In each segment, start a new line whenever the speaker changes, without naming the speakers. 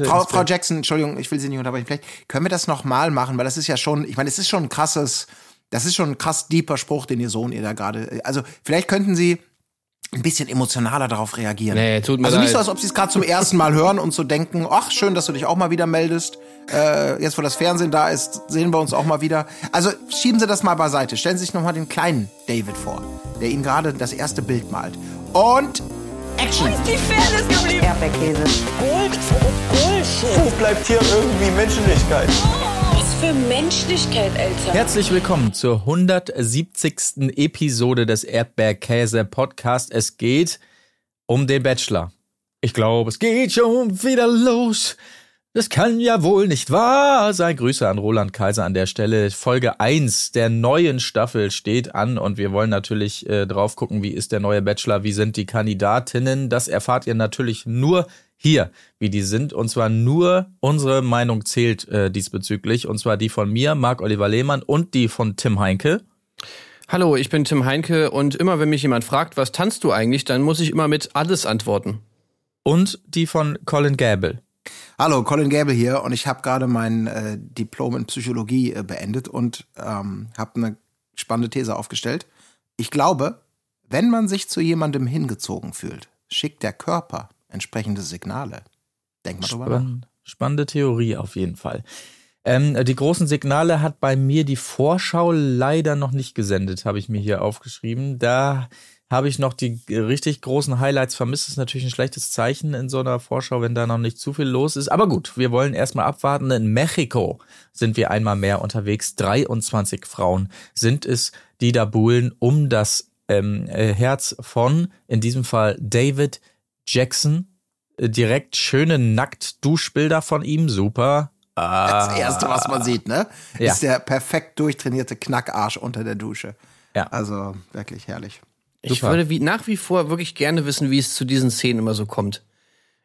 Frau, Frau Jackson, Entschuldigung, ich will Sie nicht unterbrechen. Vielleicht können wir das nochmal machen, weil das ist ja schon, ich meine, es ist schon ein krasses, das ist schon ein krass deeper Spruch, den Ihr Sohn ihr da gerade, also vielleicht könnten Sie ein bisschen emotionaler darauf reagieren.
Nee, tut mir
also nicht
leid.
so, als ob sie es gerade zum ersten Mal hören und so denken, ach, schön, dass du dich auch mal wieder meldest. Äh, jetzt, wo das Fernsehen da ist, sehen wir uns auch mal wieder. Also schieben Sie das mal beiseite. Stellen Sie sich noch mal den kleinen David vor, der Ihnen gerade das erste Bild malt. Und Action!
Die Fairness geblieben.
Erdbeerkäse.
Gold, Bullshit.
Wo bleibt hier irgendwie Menschlichkeit?
Was für Menschlichkeit, Alter.
Herzlich willkommen zur 170. Episode des Erdbeerkäse Podcast. Es geht um den Bachelor. Ich glaube, es geht schon wieder los. Das kann ja wohl nicht wahr sein. Grüße an Roland Kaiser an der Stelle. Folge 1 der neuen Staffel steht an und wir wollen natürlich äh, drauf gucken, wie ist der neue Bachelor, wie sind die Kandidatinnen. Das erfahrt ihr natürlich nur hier, wie die sind. Und zwar nur unsere Meinung zählt äh, diesbezüglich. Und zwar die von mir, Marc-Oliver Lehmann und die von Tim Heinke.
Hallo, ich bin Tim Heinke und immer wenn mich jemand fragt, was tanzt du eigentlich, dann muss ich immer mit alles antworten.
Und die von Colin Gable.
Hallo, Colin Gable hier und ich habe gerade mein äh, Diplom in Psychologie äh, beendet und ähm, habe eine spannende These aufgestellt. Ich glaube, wenn man sich zu jemandem hingezogen fühlt, schickt der Körper entsprechende Signale. Denk mal drüber nach.
Spann spannende Theorie auf jeden Fall. Ähm, die großen Signale hat bei mir die Vorschau leider noch nicht gesendet, habe ich mir hier aufgeschrieben. Da habe ich noch die richtig großen Highlights vermisst. Das ist natürlich ein schlechtes Zeichen in so einer Vorschau, wenn da noch nicht zu viel los ist. Aber gut, wir wollen erstmal abwarten. In Mexiko sind wir einmal mehr unterwegs. 23 Frauen sind es, die da buhlen um das ähm, äh, Herz von, in diesem Fall David Jackson. Äh, Direkt schöne Nackt-Duschbilder von ihm. Super.
Das erste, was man sieht, ne?
Ja.
Ist der perfekt durchtrainierte Knackarsch unter der Dusche.
Ja.
Also wirklich herrlich.
Ich
Super.
würde wie, nach wie vor wirklich gerne wissen, wie es zu diesen Szenen immer so kommt.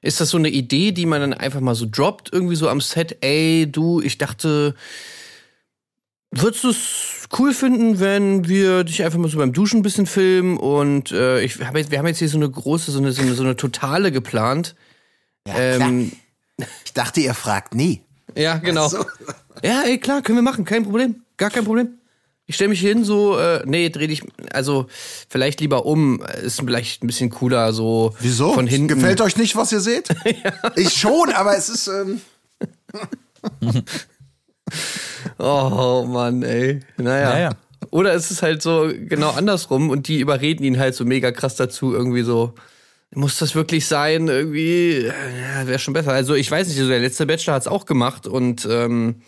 Ist das so eine Idee, die man dann einfach mal so droppt, irgendwie so am Set? Ey, du, ich dachte, würdest du es cool finden, wenn wir dich einfach mal so beim Duschen ein bisschen filmen? Und äh, ich hab jetzt, wir haben jetzt hier so eine große, so eine, so eine, so eine totale geplant.
Ja,
Ähm.
Ich dachte, ihr fragt nie.
Ja, genau.
So.
Ja, ey, klar, können wir machen, kein Problem. Gar kein Problem. Ich stelle mich hier hin, so, äh, nee, dreh dich, also vielleicht lieber um, ist vielleicht ein bisschen cooler, so
Wieso?
von hinten.
Gefällt euch nicht, was ihr seht? Ich schon, aber es ist. Ähm,
Oh Mann, ey. Naja.
Naja.
Oder es ist halt so genau andersrum und die überreden ihn halt so mega krass dazu, irgendwie so. Muss das wirklich sein? Irgendwie, ja, wäre schon besser. Also ich weiß nicht, also der letzte Bachelor hat's auch gemacht und ähm,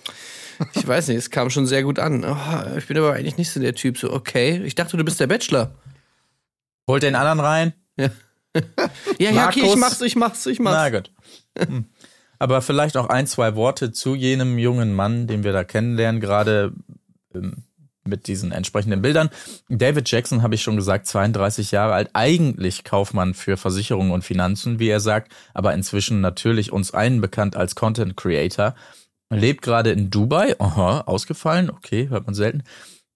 ich weiß nicht, es kam schon sehr gut an. Oh, ich bin aber eigentlich nicht so der Typ. So, okay, ich dachte, du bist der Bachelor.
Holt den anderen rein.
Ja, ja, okay, ich mach's, ich mach's, ich mach's.
Na gut. Hm. Aber vielleicht auch ein, zwei Worte zu jenem jungen Mann, den wir da kennenlernen, gerade ähm, mit diesen entsprechenden Bildern. David Jackson, habe ich schon gesagt, 32 Jahre alt, eigentlich Kaufmann für Versicherungen und Finanzen, wie er sagt, aber inzwischen natürlich uns allen bekannt als Content Creator. Lebt gerade in Dubai, aha, ausgefallen, okay, hört man selten.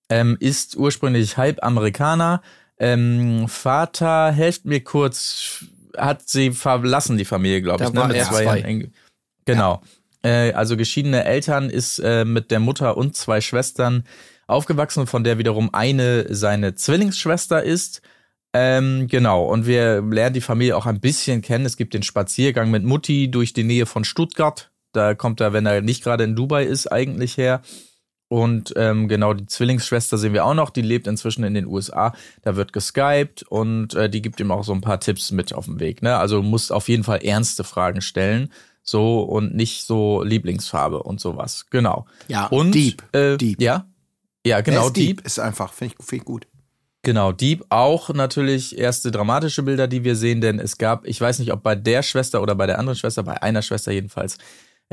Ähm, ist ursprünglich halb Amerikaner. Ähm, Vater, helft mir kurz, hat sie verlassen, die Familie, glaube ich. ne, mit zwei
zwei.
Jahren Genau. Äh, also geschiedene Eltern ist äh, mit der Mutter und zwei Schwestern aufgewachsen, von der wiederum eine seine Zwillingsschwester ist. Ähm, genau, und wir lernen die Familie auch ein bisschen kennen. Es gibt den Spaziergang mit Mutti durch die Nähe von Stuttgart. Da kommt er, wenn er nicht gerade in Dubai ist, eigentlich her. Und ähm, genau, die Zwillingsschwester sehen wir auch noch, die lebt inzwischen in den USA. Da wird geskypt und äh, die gibt ihm auch so ein paar Tipps mit auf den Weg. Ne? Also du musst auf jeden Fall ernste Fragen stellen. So und nicht so Lieblingsfarbe und sowas. Genau.
Ja,
und
Dieb.
Äh,
Dieb.
Ja. Ja, genau,
ist
Dieb.
Ist einfach, finde ich, find ich gut.
Genau, Dieb auch natürlich erste dramatische Bilder, die wir sehen, denn es gab, ich weiß nicht, ob bei der Schwester oder bei der anderen Schwester, bei einer Schwester jedenfalls,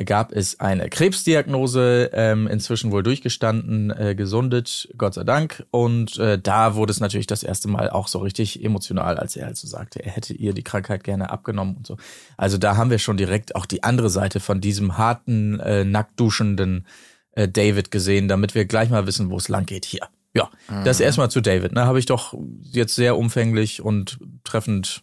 gab es eine Krebsdiagnose, ähm, inzwischen wohl durchgestanden, äh, gesundet, Gott sei Dank. Und äh, da wurde es natürlich das erste Mal auch so richtig emotional, als er halt so sagte, er hätte ihr die Krankheit gerne abgenommen und so. Also da haben wir schon direkt auch die andere Seite von diesem harten, äh, nackt duschenden äh, David gesehen, damit wir gleich mal wissen, wo es lang geht hier. Ja, das erstmal zu David, ne? Habe ich doch jetzt sehr umfänglich und treffend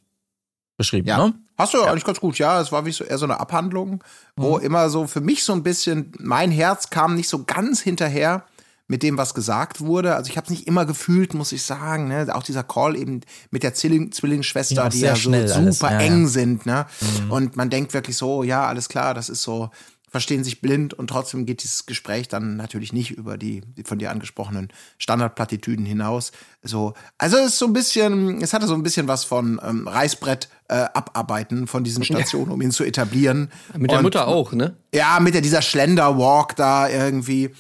beschrieben,
Ja.
ne?
Hast du ja. eigentlich ganz gut, ja. Es war wie so eher so eine Abhandlung, wo immer so für mich so ein bisschen, mein Herz kam nicht so ganz hinterher mit dem, was gesagt wurde. Also ich habe es nicht immer gefühlt, muss ich sagen. Ne? Auch dieser Call eben mit der Zwilling Zwillingsschwester,
Ja,
die ja so super
alles, Mhm.
eng sind. Ne? Und man denkt wirklich so, ja, alles klar, das ist so, verstehen sich blind und trotzdem geht dieses Gespräch dann natürlich nicht über die, die von dir angesprochenen Standardplattitüden hinaus. So, also es ist so ein bisschen, es hatte so ein bisschen was von ähm, Reißbrett äh, abarbeiten von diesen Stationen, um ihn zu etablieren.
Mit der
Und-
Mutter auch, ne?
ja, mit der, dieser Schlenderwalk da irgendwie.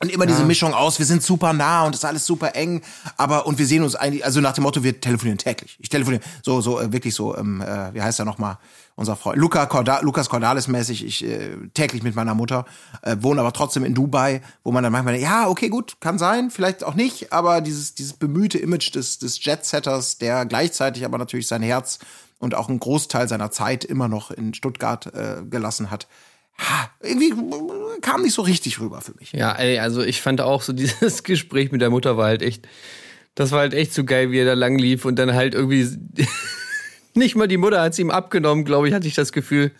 Und immer diese Mischung aus, wir sind super nah und es ist alles super eng, aber und wir sehen uns eigentlich, also nach dem Motto, wir telefonieren täglich. Ich telefoniere so, so äh, wirklich so, ähm, äh, wie heißt er nochmal, unser Freund, Luca Corda Lukas Cordalis mäßig, ich äh, täglich mit meiner Mutter, äh, wohne aber trotzdem in Dubai, wo man dann manchmal, denkt, ja, okay, gut, kann sein, vielleicht auch nicht, aber dieses, dieses bemühte Image des, des Jet-Setters, der gleichzeitig aber natürlich sein Herz und auch einen Großteil seiner Zeit immer noch in Stuttgart äh, gelassen hat, ha, irgendwie kam nicht so richtig rüber für mich.
Ja, ey, also ich fand auch so dieses Gespräch mit der Mutter war halt echt, das war halt echt so geil, wie er da lang lief und dann halt irgendwie nicht mal die Mutter hat es ihm abgenommen, glaube ich, hatte ich das Gefühl.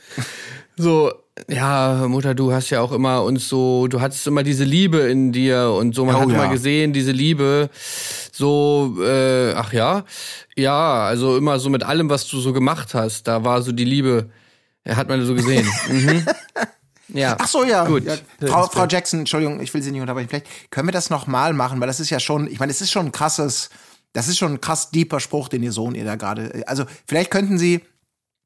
So, ja, Mutter, du hast ja auch immer uns so, du hattest immer diese Liebe in dir und so, man
Oh
hat
ja.
immer gesehen, diese Liebe, so, äh, ach ja, ja, also immer so mit allem, was du so gemacht hast, da war so die Liebe, er hat man so gesehen. mhm. Ja.
Ach so, ja.
Gut.
ja. Frau, Frau Jackson, Entschuldigung, ich will Sie nicht unterbrechen. Vielleicht können wir das nochmal machen, weil das ist ja schon, ich meine, es ist schon ein krasses, das ist schon ein krass deeper Spruch, den Ihr Sohn ihr da gerade, also vielleicht könnten Sie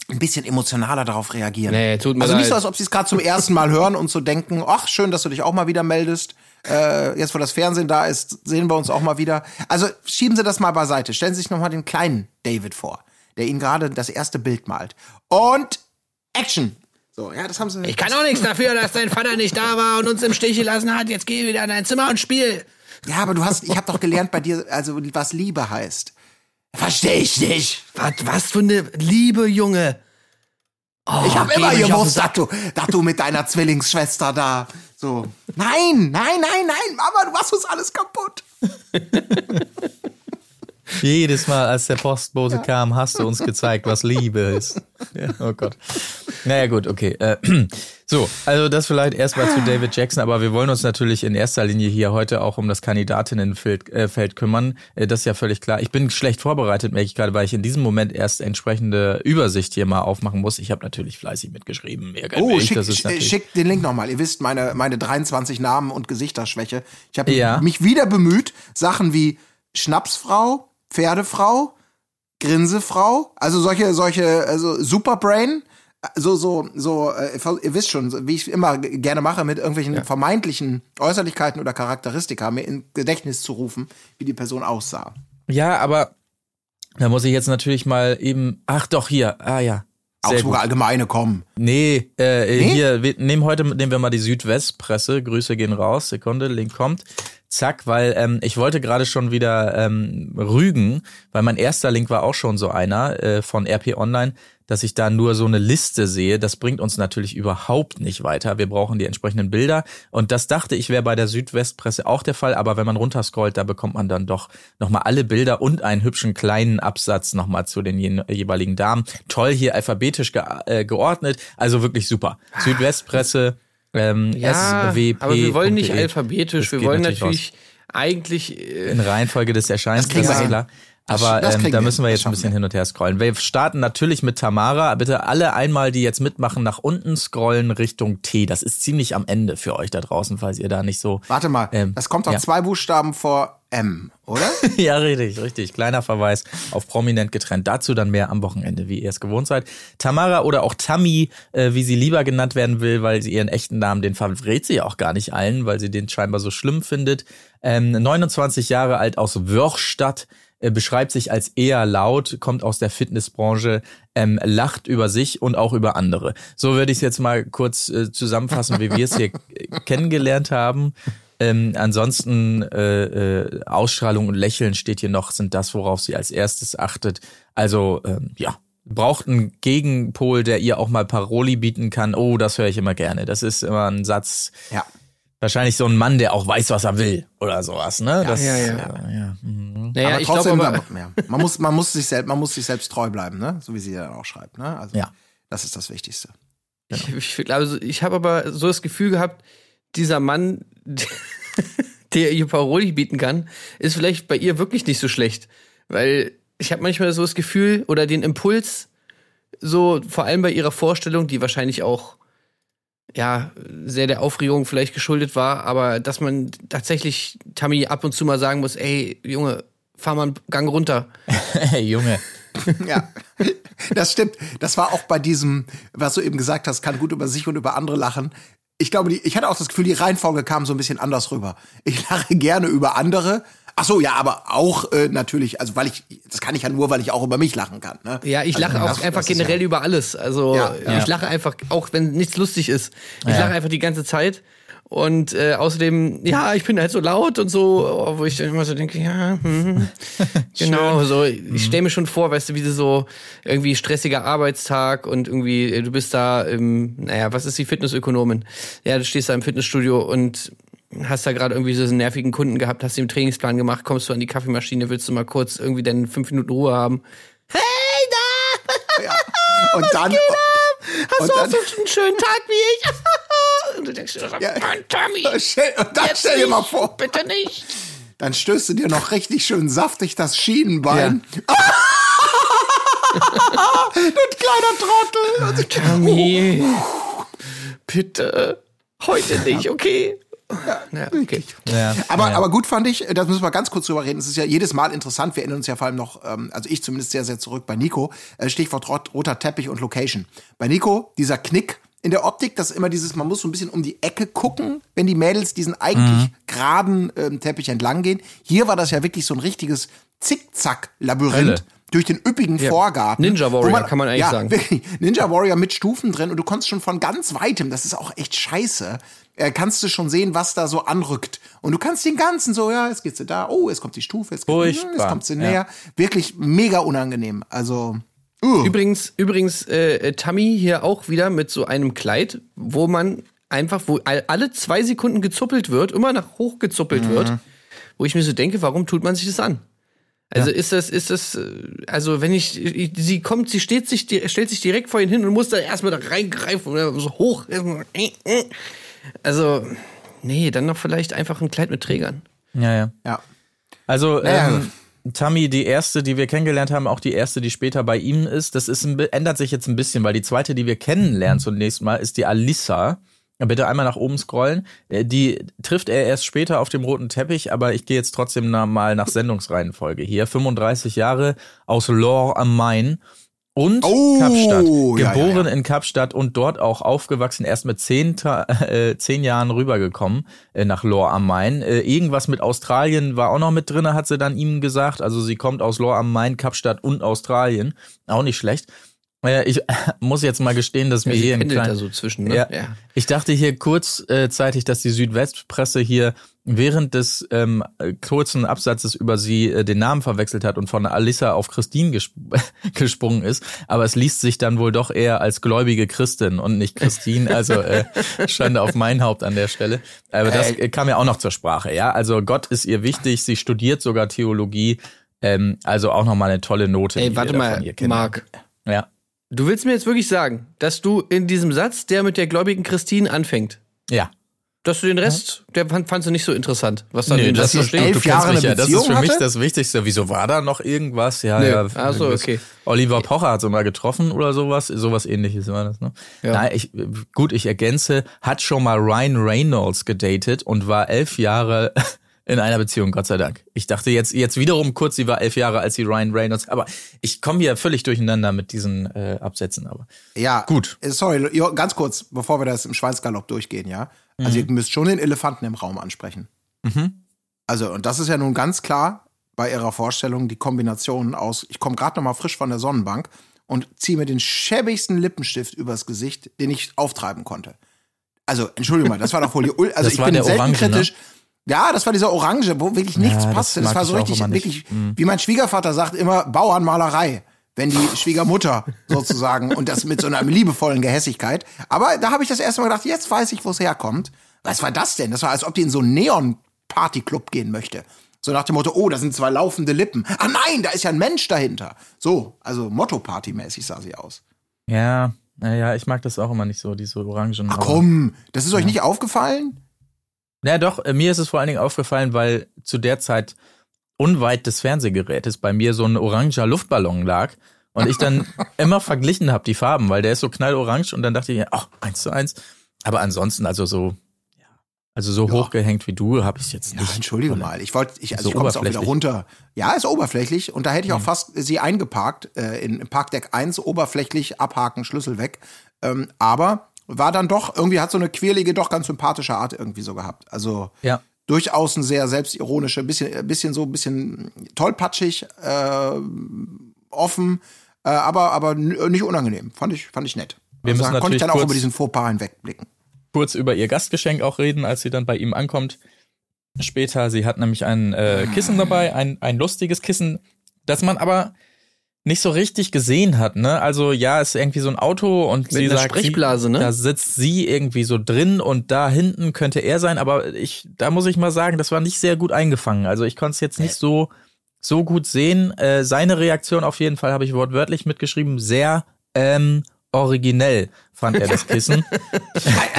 ein bisschen emotionaler darauf reagieren.
Nee, tut mir
also nicht
leid.
so, als ob Sie es gerade zum ersten Mal hören und so denken, ach, schön, dass du dich auch mal wieder meldest. Äh, jetzt, wo das Fernsehen da ist, sehen wir uns auch mal wieder. Also schieben Sie das mal beiseite. Stellen Sie sich nochmal den kleinen David vor, der Ihnen gerade das erste Bild malt. Und Action! So, ja, das haben Sie.
Ich kann auch nichts dafür, dass dein Vater nicht da war und uns im Stich gelassen hat. Jetzt geh wieder in dein Zimmer und spiel.
Ja, aber du hast, ich habe doch gelernt bei dir, also was Liebe heißt. Verstehe ich nicht.
Was, was für eine Liebe, Junge. Oh,
Ich habe immer gewusst, dass du, dass du mit deiner Zwillingsschwester da so. Nein, nein, nein, nein, Mama, du machst uns alles kaputt.
Jedes Mal, als der Postbote kam, hast du uns gezeigt, was Liebe ist. Ja, oh Gott. Naja, gut, okay. Äh, so, also das vielleicht erstmal zu David Jackson, aber wir wollen uns natürlich in erster Linie hier heute auch um das Kandidatinnenfeld äh, Feld kümmern. Äh, das ist ja völlig klar. Ich bin schlecht vorbereitet, merke ich gerade, weil ich in diesem Moment erst entsprechende Übersicht hier mal aufmachen muss. Ich habe natürlich fleißig mitgeschrieben.
Oh,
ich,
schick,
natürlich-
schick den Link nochmal. Ihr wisst, meine, meine 23 Namen und Gesichtsschwäche. Ich habe
Ja.
mich wieder bemüht, Sachen wie Schnapsfrau, Pferdefrau, Grinsefrau, also solche, solche, also Superbrain, so, so, so, äh, ihr wisst schon, wie ich immer gerne mache, mit irgendwelchen vermeintlichen Äußerlichkeiten oder Charakteristika mir in Gedächtnis zu rufen, wie die Person aussah.
Ja, aber da muss ich jetzt natürlich mal eben. Ach doch, hier. Ah ja. Sehr
Augsburger
gut.
Allgemeine kommen.
Nee, äh,
Nee?
hier, wir nehmen heute nehmen wir mal die Südwestpresse. Grüße gehen raus. Sekunde, Link kommt. Zack, weil ähm, ich wollte gerade schon wieder ähm, rügen, weil mein erster Link war auch schon so einer äh, von RP Online, dass ich da nur so eine Liste sehe. Das bringt uns natürlich überhaupt nicht weiter. Wir brauchen die entsprechenden Bilder. Und das dachte ich wäre bei der Südwestpresse auch der Fall. Aber wenn man runterscrollt, da bekommt man dann doch nochmal alle Bilder und einen hübschen kleinen Absatz nochmal zu den je jeweiligen Damen. Toll hier alphabetisch ge äh, geordnet. Also wirklich super. Südwestpresse. Ähm,
Ja,
SWP.
aber wir wollen nicht
.de.
alphabetisch.
Das
Wir wollen
natürlich
natürlich eigentlich. Äh,
in Reihenfolge des Erscheinens,
Das
das ist klar. Aber ähm, da müssen wir jetzt ein bisschen
wir.
hin und her scrollen. Wir starten natürlich mit Tamara. Bitte alle einmal, die jetzt mitmachen, nach unten scrollen Richtung T. Das ist ziemlich am Ende für euch da draußen, falls ihr da nicht so.
Warte mal,
Ähm,
das kommt doch
ja.
zwei Buchstaben vor M, oder?
ja, richtig, richtig. Kleiner Verweis auf prominent getrennt. Dazu dann mehr am Wochenende, wie ihr es gewohnt seid. Tamara oder auch Tammy, äh, wie sie lieber genannt werden will, weil sie ihren echten Namen, den verrät sie auch gar nicht allen, weil sie den scheinbar so schlimm findet. Ähm, 29 Jahre alt aus Wörchstadt, äh, beschreibt sich als eher laut, kommt aus der Fitnessbranche, ähm, lacht über sich und auch über andere. So würde ich es jetzt mal kurz äh, zusammenfassen, wie wir es hier kennengelernt haben. Ähm, ansonsten äh, äh, Ausstrahlung und Lächeln steht hier noch, sind das, worauf sie als erstes achtet. Also ähm, ja, braucht einen Gegenpol, der ihr auch mal Paroli bieten kann. Oh, das höre ich immer gerne. Das ist immer ein Satz.
Ja.
Wahrscheinlich so ein Mann, der auch weiß, was er will oder sowas, ne? Das,
ja, ja.
ja. mhm.
Naja,
aber
ich
trotzdem,
glaube aber,
man, ja, man, muss, man, muss sich selbst, man muss sich selbst treu bleiben, ne? so wie sie dann auch schreibt. Ne? Also,
Ja.
Das ist das Wichtigste.
ich, ich, glaube, ich habe aber so das Gefühl gehabt, dieser Mann, der ihr Paroli bieten kann, ist vielleicht bei ihr wirklich nicht so schlecht. Weil ich habe manchmal so das Gefühl oder den Impuls, so vor allem bei ihrer Vorstellung, die wahrscheinlich auch ja sehr der Aufregung vielleicht geschuldet war, aber dass man tatsächlich Tammy ab und zu mal sagen muss, ey Junge, fahr mal einen Gang runter.
Hey, Junge.
Ja, das stimmt. Das war auch bei diesem, was du eben gesagt hast, kann gut über sich und über andere lachen. Ich glaube, die, ich hatte auch das Gefühl, die Reihenfolge kam so ein bisschen anders rüber. Ich lache gerne über andere. Ach so, ja, aber auch äh, natürlich, also weil ich, das kann ich ja nur, weil ich auch über mich lachen kann. Ne?
Ja, ich lache
Also,
auch einfach generell
ja-
über alles. Also
Ja,
ich
ja.
lache einfach, auch wenn nichts lustig ist. Ich lache einfach die ganze Zeit. Und äh, außerdem, ja, ich bin halt so laut und so, wo ich dann immer so denke, ja, hm, genau, so, ich stelle mir schon vor, weißt du, wie so irgendwie stressiger Arbeitstag und irgendwie, äh, du bist da im, naja, was ist die Fitnessökonomin? Ja, du stehst da im Fitnessstudio und hast da gerade irgendwie so einen nervigen Kunden gehabt, hast den Trainingsplan gemacht, kommst du an die Kaffeemaschine, willst du mal kurz irgendwie deine fünf Minuten Ruhe haben? Hey, da!
Ja. Und dann.
Hast
und
du auch
dann,
so einen schönen Tag wie ich? Und du denkst dir, so,
Ja.
Mann, Tommy,
stell, und dann stell dir mal vor,
Bitte nicht.
dann stößt du dir noch richtig schön saftig das Schienenbein. du kleiner Trottel.
Tommy, bitte, heute nicht, okay? Ja, okay.
Ja.
Aber,
ja.
aber gut fand ich, das müssen wir ganz kurz drüber reden. Es ist ja jedes Mal interessant. Wir erinnern uns ja vor allem noch, ähm, also ich zumindest sehr, sehr zurück bei Nico. Äh, Stichwort rot, roter Teppich und Location. Bei Nico, dieser Knick in der Optik, das ist immer dieses, man muss so ein bisschen um die Ecke gucken, wenn die Mädels diesen eigentlich geraden ähm, Teppich entlang gehen. Hier war das ja wirklich so ein richtiges
Hölle.
Zickzack-Labyrinth. Durch den üppigen Vorgarten.
Ninja Warrior, kann man eigentlich
ja,
sagen.
Wirklich, Ninja Warrior mit Stufen drin und du konntest schon von ganz weitem, das ist auch echt scheiße, äh, kannst du schon sehen, was da so anrückt. Und du kannst den ganzen so, ja, jetzt geht's sie da, oh, jetzt kommt die Stufe, jetzt, kommt-
Furchtbar,
jetzt kommt sie
ja.
näher. Wirklich mega unangenehm. Also, uh.
Übrigens, übrigens, äh, äh, Tammy hier auch wieder mit so einem Kleid, wo man einfach, wo all- alle zwei Sekunden gezuppelt wird, immer nach hoch gezuppelt wird, wo ich mir so denke, warum tut man sich das an? Also ist das, ist das, äh, also wenn ich, ich- sie kommt, sie steht sich, stellt sich direkt vor ihn hin und muss da erstmal da reingreifen oder so hoch. Also, nee, dann noch vielleicht einfach ein Kleid mit Trägern.
ja, ja.
ja.
Also
Naja.
ähm, Tammy, die erste, die wir kennengelernt haben, auch die erste, die später bei ihm ist, das ist ein, ändert sich jetzt ein bisschen, weil die zweite, die wir kennenlernen zunächst mal, ist die Alissa. Ja, Bitte einmal nach oben scrollen. Äh, Die trifft er erst später auf dem roten Teppich, aber ich gehe jetzt trotzdem mal nach Sendungsreihenfolge hier. 35 Jahre aus Lohr am Main und
Oh,
Kapstadt.
ja, ja,
Geboren
ja.
in Kapstadt und dort auch aufgewachsen, erst mit zehn, äh, zehn Jahren rübergekommen äh, nach Lohr am Main. Äh, irgendwas mit Australien war auch noch mit drinne, hat sie dann ihm gesagt. Also sie kommt aus Lohr am Main, Kapstadt und Australien. Auch nicht schlecht. Äh, ich muss jetzt mal gestehen, dass mir
Sie
hier ein
pendelt da
klein,
so zwischen, ne?
ja. Ich dachte hier kurzzeitig, dass die Südwestpresse hier während des ähm, äh, kurzen Absatzes über sie äh, den Namen verwechselt hat und von Alissa auf Christine gesp gesprungen ist. Aber es liest sich dann wohl doch eher als gläubige Christin und nicht Christine. Also äh, Schande auf mein Haupt an der Stelle. Aber das äh, kam ja auch noch zur Sprache. Ja, also Gott ist ihr wichtig. Sie studiert sogar Theologie. Ähm, also auch noch mal eine tolle Note.
Ey, warte mal. Marc.
Ja,
Du willst mir jetzt wirklich sagen, dass du in diesem Satz, der mit der gläubigen Christine anfängt,
ja.
dass du den Rest, der fand, fandst du nicht so interessant, was da
Nee, das
Satz
ist, du, du
elf
kennst
Jahre
mich
eine
ja, das ist für mich
hatte?
das Wichtigste. Wieso war da noch irgendwas? Ja,
Nö.
ja.
Ach so, okay.
Oliver Pocher hat so mal getroffen oder sowas, sowas ähnliches war das, ne? Nein, ich, gut, ich ergänze, hat schon mal Ryan Reynolds gedatet und war elf Jahre in einer Beziehung, Gott sei Dank. Ich dachte jetzt, jetzt wiederum kurz, sie war elf Jahre, als sie Ryan Reynolds, aber ich komme hier völlig durcheinander mit diesen äh, Absätzen, aber.
Ja,
Gut.
äh, Sorry, ganz kurz, bevor wir das im Schweinsgalopp durchgehen, ja. Also ihr müsst schon den Elefanten im Raum ansprechen. Also, und das ist ja nun ganz klar bei ihrer Vorstellung die Kombination aus, ich komme gerade noch mal frisch von der Sonnenbank und ziehe mir den schäbigsten Lippenstift übers Gesicht, den ich auftreiben konnte. Also, Entschuldigung mal, das war doch wohl die Ul Also
Das
ich
war
bin selten
Orange, ne?
Ja, das war dieser Orange, wo wirklich nichts
Ja, das
passte. Das,
mag
war so richtig, wirklich, wie mein Schwiegervater sagt, immer Bauernmalerei. Wenn die Schwiegermutter sozusagen und das mit so einer liebevollen Gehässigkeit. Aber da habe ich das erste Mal gedacht, jetzt weiß ich, wo es herkommt. Was war das denn? Das war, als ob die in so einen Neon-Party-Club gehen möchte. So nach dem Motto, oh, da sind zwei laufende Lippen. Ah nein, da ist ja ein Mensch dahinter. So, also Motto-Party-mäßig sah sie aus.
Ja, naja, ich mag das auch immer nicht so, diese Orangen.
Ach komm, das ist euch nicht aufgefallen?
Ja, doch, äh, mir ist es vor allen Dingen aufgefallen, weil zu der Zeit unweit des Fernsehgerätes bei mir so ein oranger Luftballon lag und ich dann immer verglichen habe die Farben, weil der ist so knallorange und dann dachte ich, ach, eins zu eins. Aber ansonsten, also so, ja, also so
Ja.
hochgehängt wie du, habe ich jetzt
Ja,
nicht.
entschuldige mal. Ich wollte, ich, also
So
ich komme jetzt auch wieder runter. Ja, ist oberflächlich. Und da hätte ich auch fast sie eingeparkt, äh, in Parkdeck 1, oberflächlich, abhaken, Schlüssel weg. Ähm, aber war dann doch, irgendwie hat so eine quirlige, doch ganz sympathische Art irgendwie so gehabt. Also
Ja.
durchaus ein sehr selbstironische, bisschen, ein bisschen so, bisschen tollpatschig, äh, offen, äh, aber, aber n- nicht unangenehm. Fand ich, fand ich nett.
Wir
also,
müssen
konnte ich dann auch über diesen Fauxpas hinwegblicken.
kurz über ihr Gastgeschenk auch reden, als sie dann bei ihm ankommt. Später, sie hat nämlich ein äh, Kissen dabei, ein, ein lustiges Kissen, das man aber nicht so richtig gesehen hat, ne? Also ja, ist irgendwie so ein Auto und
Mit
sie sagt,
Sprechblase, ne?
da sitzt sie irgendwie so drin und da hinten könnte er sein, aber ich, da muss ich mal sagen, das war nicht sehr gut eingefangen. Also ich konnte es jetzt nicht so so gut sehen. Äh, seine Reaktion auf jeden Fall habe ich wortwörtlich mitgeschrieben, sehr ähm, originell fand er das Kissen.